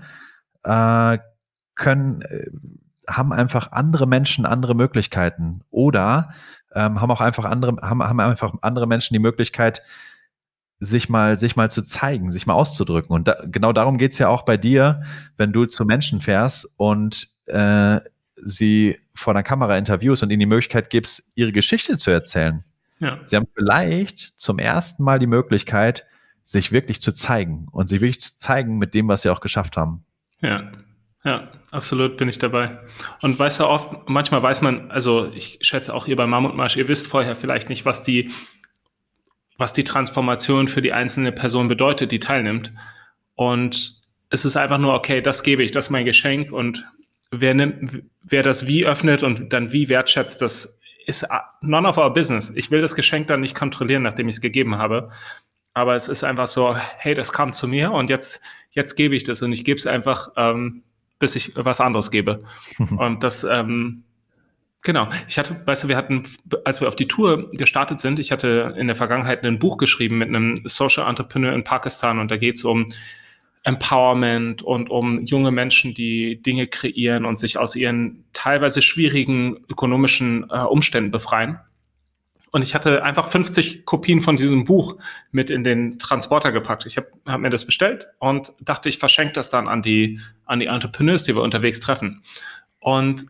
äh, können, äh, haben einfach andere Menschen andere Möglichkeiten oder ähm, haben auch einfach andere, haben, haben einfach andere Menschen die Möglichkeit, sich mal, sich mal zu zeigen, sich mal auszudrücken. Und da, genau darum geht's ja auch bei dir, wenn du zu Menschen fährst und äh, sie vor der Kamera interviewst und ihnen die Möglichkeit gibst, ihre Geschichte zu erzählen. Ja. Sie haben vielleicht zum ersten Mal die Möglichkeit, sich wirklich zu zeigen und sich wirklich zu zeigen mit dem, was sie auch geschafft haben. Ja, ja, absolut bin ich dabei. Und weißt du, oft, manchmal weiß man, also ich schätze auch ihr beim Mammutmarsch, ihr wisst vorher vielleicht nicht, was die, was die Transformation für die einzelne Person bedeutet, die teilnimmt. Und es ist einfach nur, okay, das gebe ich, das ist mein Geschenk und wer nimmt, wer das wie öffnet und dann wie wertschätzt, das ist none of our business. Ich will das Geschenk dann nicht kontrollieren, nachdem ich es gegeben habe. Aber es ist einfach so, hey, das kam zu mir und jetzt, jetzt gebe ich das und ich gebe es einfach, ähm, bis ich was anderes gebe. [LAUGHS] und das, ähm, genau. Ich hatte, weißt du, wir hatten, als wir auf die Tour gestartet sind, ich hatte in der Vergangenheit ein Buch geschrieben mit einem Social Entrepreneur in Pakistan und da geht es um Empowerment und um junge Menschen, die Dinge kreieren und sich aus ihren teilweise schwierigen ökonomischen äh, Umständen befreien. Und ich hatte einfach 50 Kopien von diesem Buch mit in den Transporter gepackt. Ich habe hab mir das bestellt und dachte, ich verschenke das dann an die, an die Entrepreneurs, die wir unterwegs treffen. Und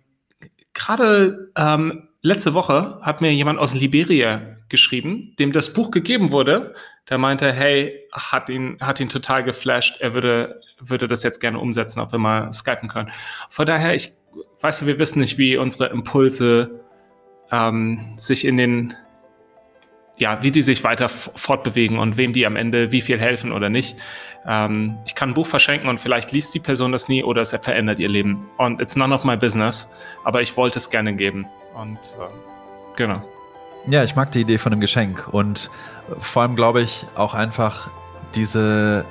gerade ähm, letzte Woche hat mir jemand aus Liberia geschrieben, dem das Buch gegeben wurde. Der meinte, hey, hat ihn, hat ihn total geflasht. Er würde, würde das jetzt gerne umsetzen, ob wir mal skypen können. Von daher, ich weiß, wir wissen nicht, wie unsere Impulse ähm, sich in den ja, wie die sich weiter fortbewegen und wem die am Ende wie viel helfen oder nicht. Ähm, ich kann ein Buch verschenken und vielleicht liest die Person das nie oder es verändert ihr Leben. Und it's none of my business, aber ich wollte es gerne geben. Und äh, genau. Ja, ich mag die Idee von einem Geschenk und vor allem glaube ich auch einfach diese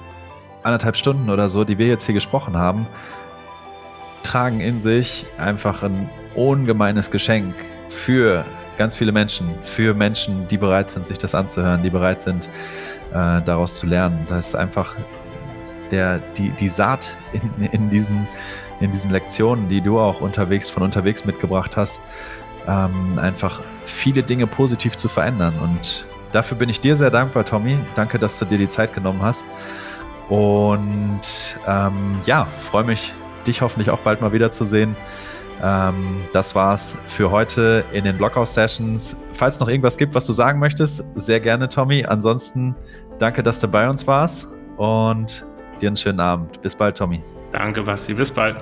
anderthalb Stunden oder so, die wir jetzt hier gesprochen haben, tragen in sich einfach ein ungemeines Geschenk für ganz viele Menschen, für Menschen, die bereit sind, sich das anzuhören, die bereit sind, äh, daraus zu lernen. Das ist einfach der, die, die Saat in, in, diesen, in diesen Lektionen, die du auch unterwegs von unterwegs mitgebracht hast, ähm, einfach viele Dinge positiv zu verändern. Und dafür bin ich dir sehr dankbar, Tommy. Danke, dass du dir die Zeit genommen hast. Und ähm, ja, freue mich, dich hoffentlich auch bald mal wiederzusehen. Ähm, das war's für heute in den Blockhouse-Sessions. Falls noch irgendwas gibt, was du sagen möchtest, sehr gerne, Tommy. Ansonsten danke, dass du bei uns warst und dir einen schönen Abend. Bis bald, Tommy. Danke, Basti. Bis bald.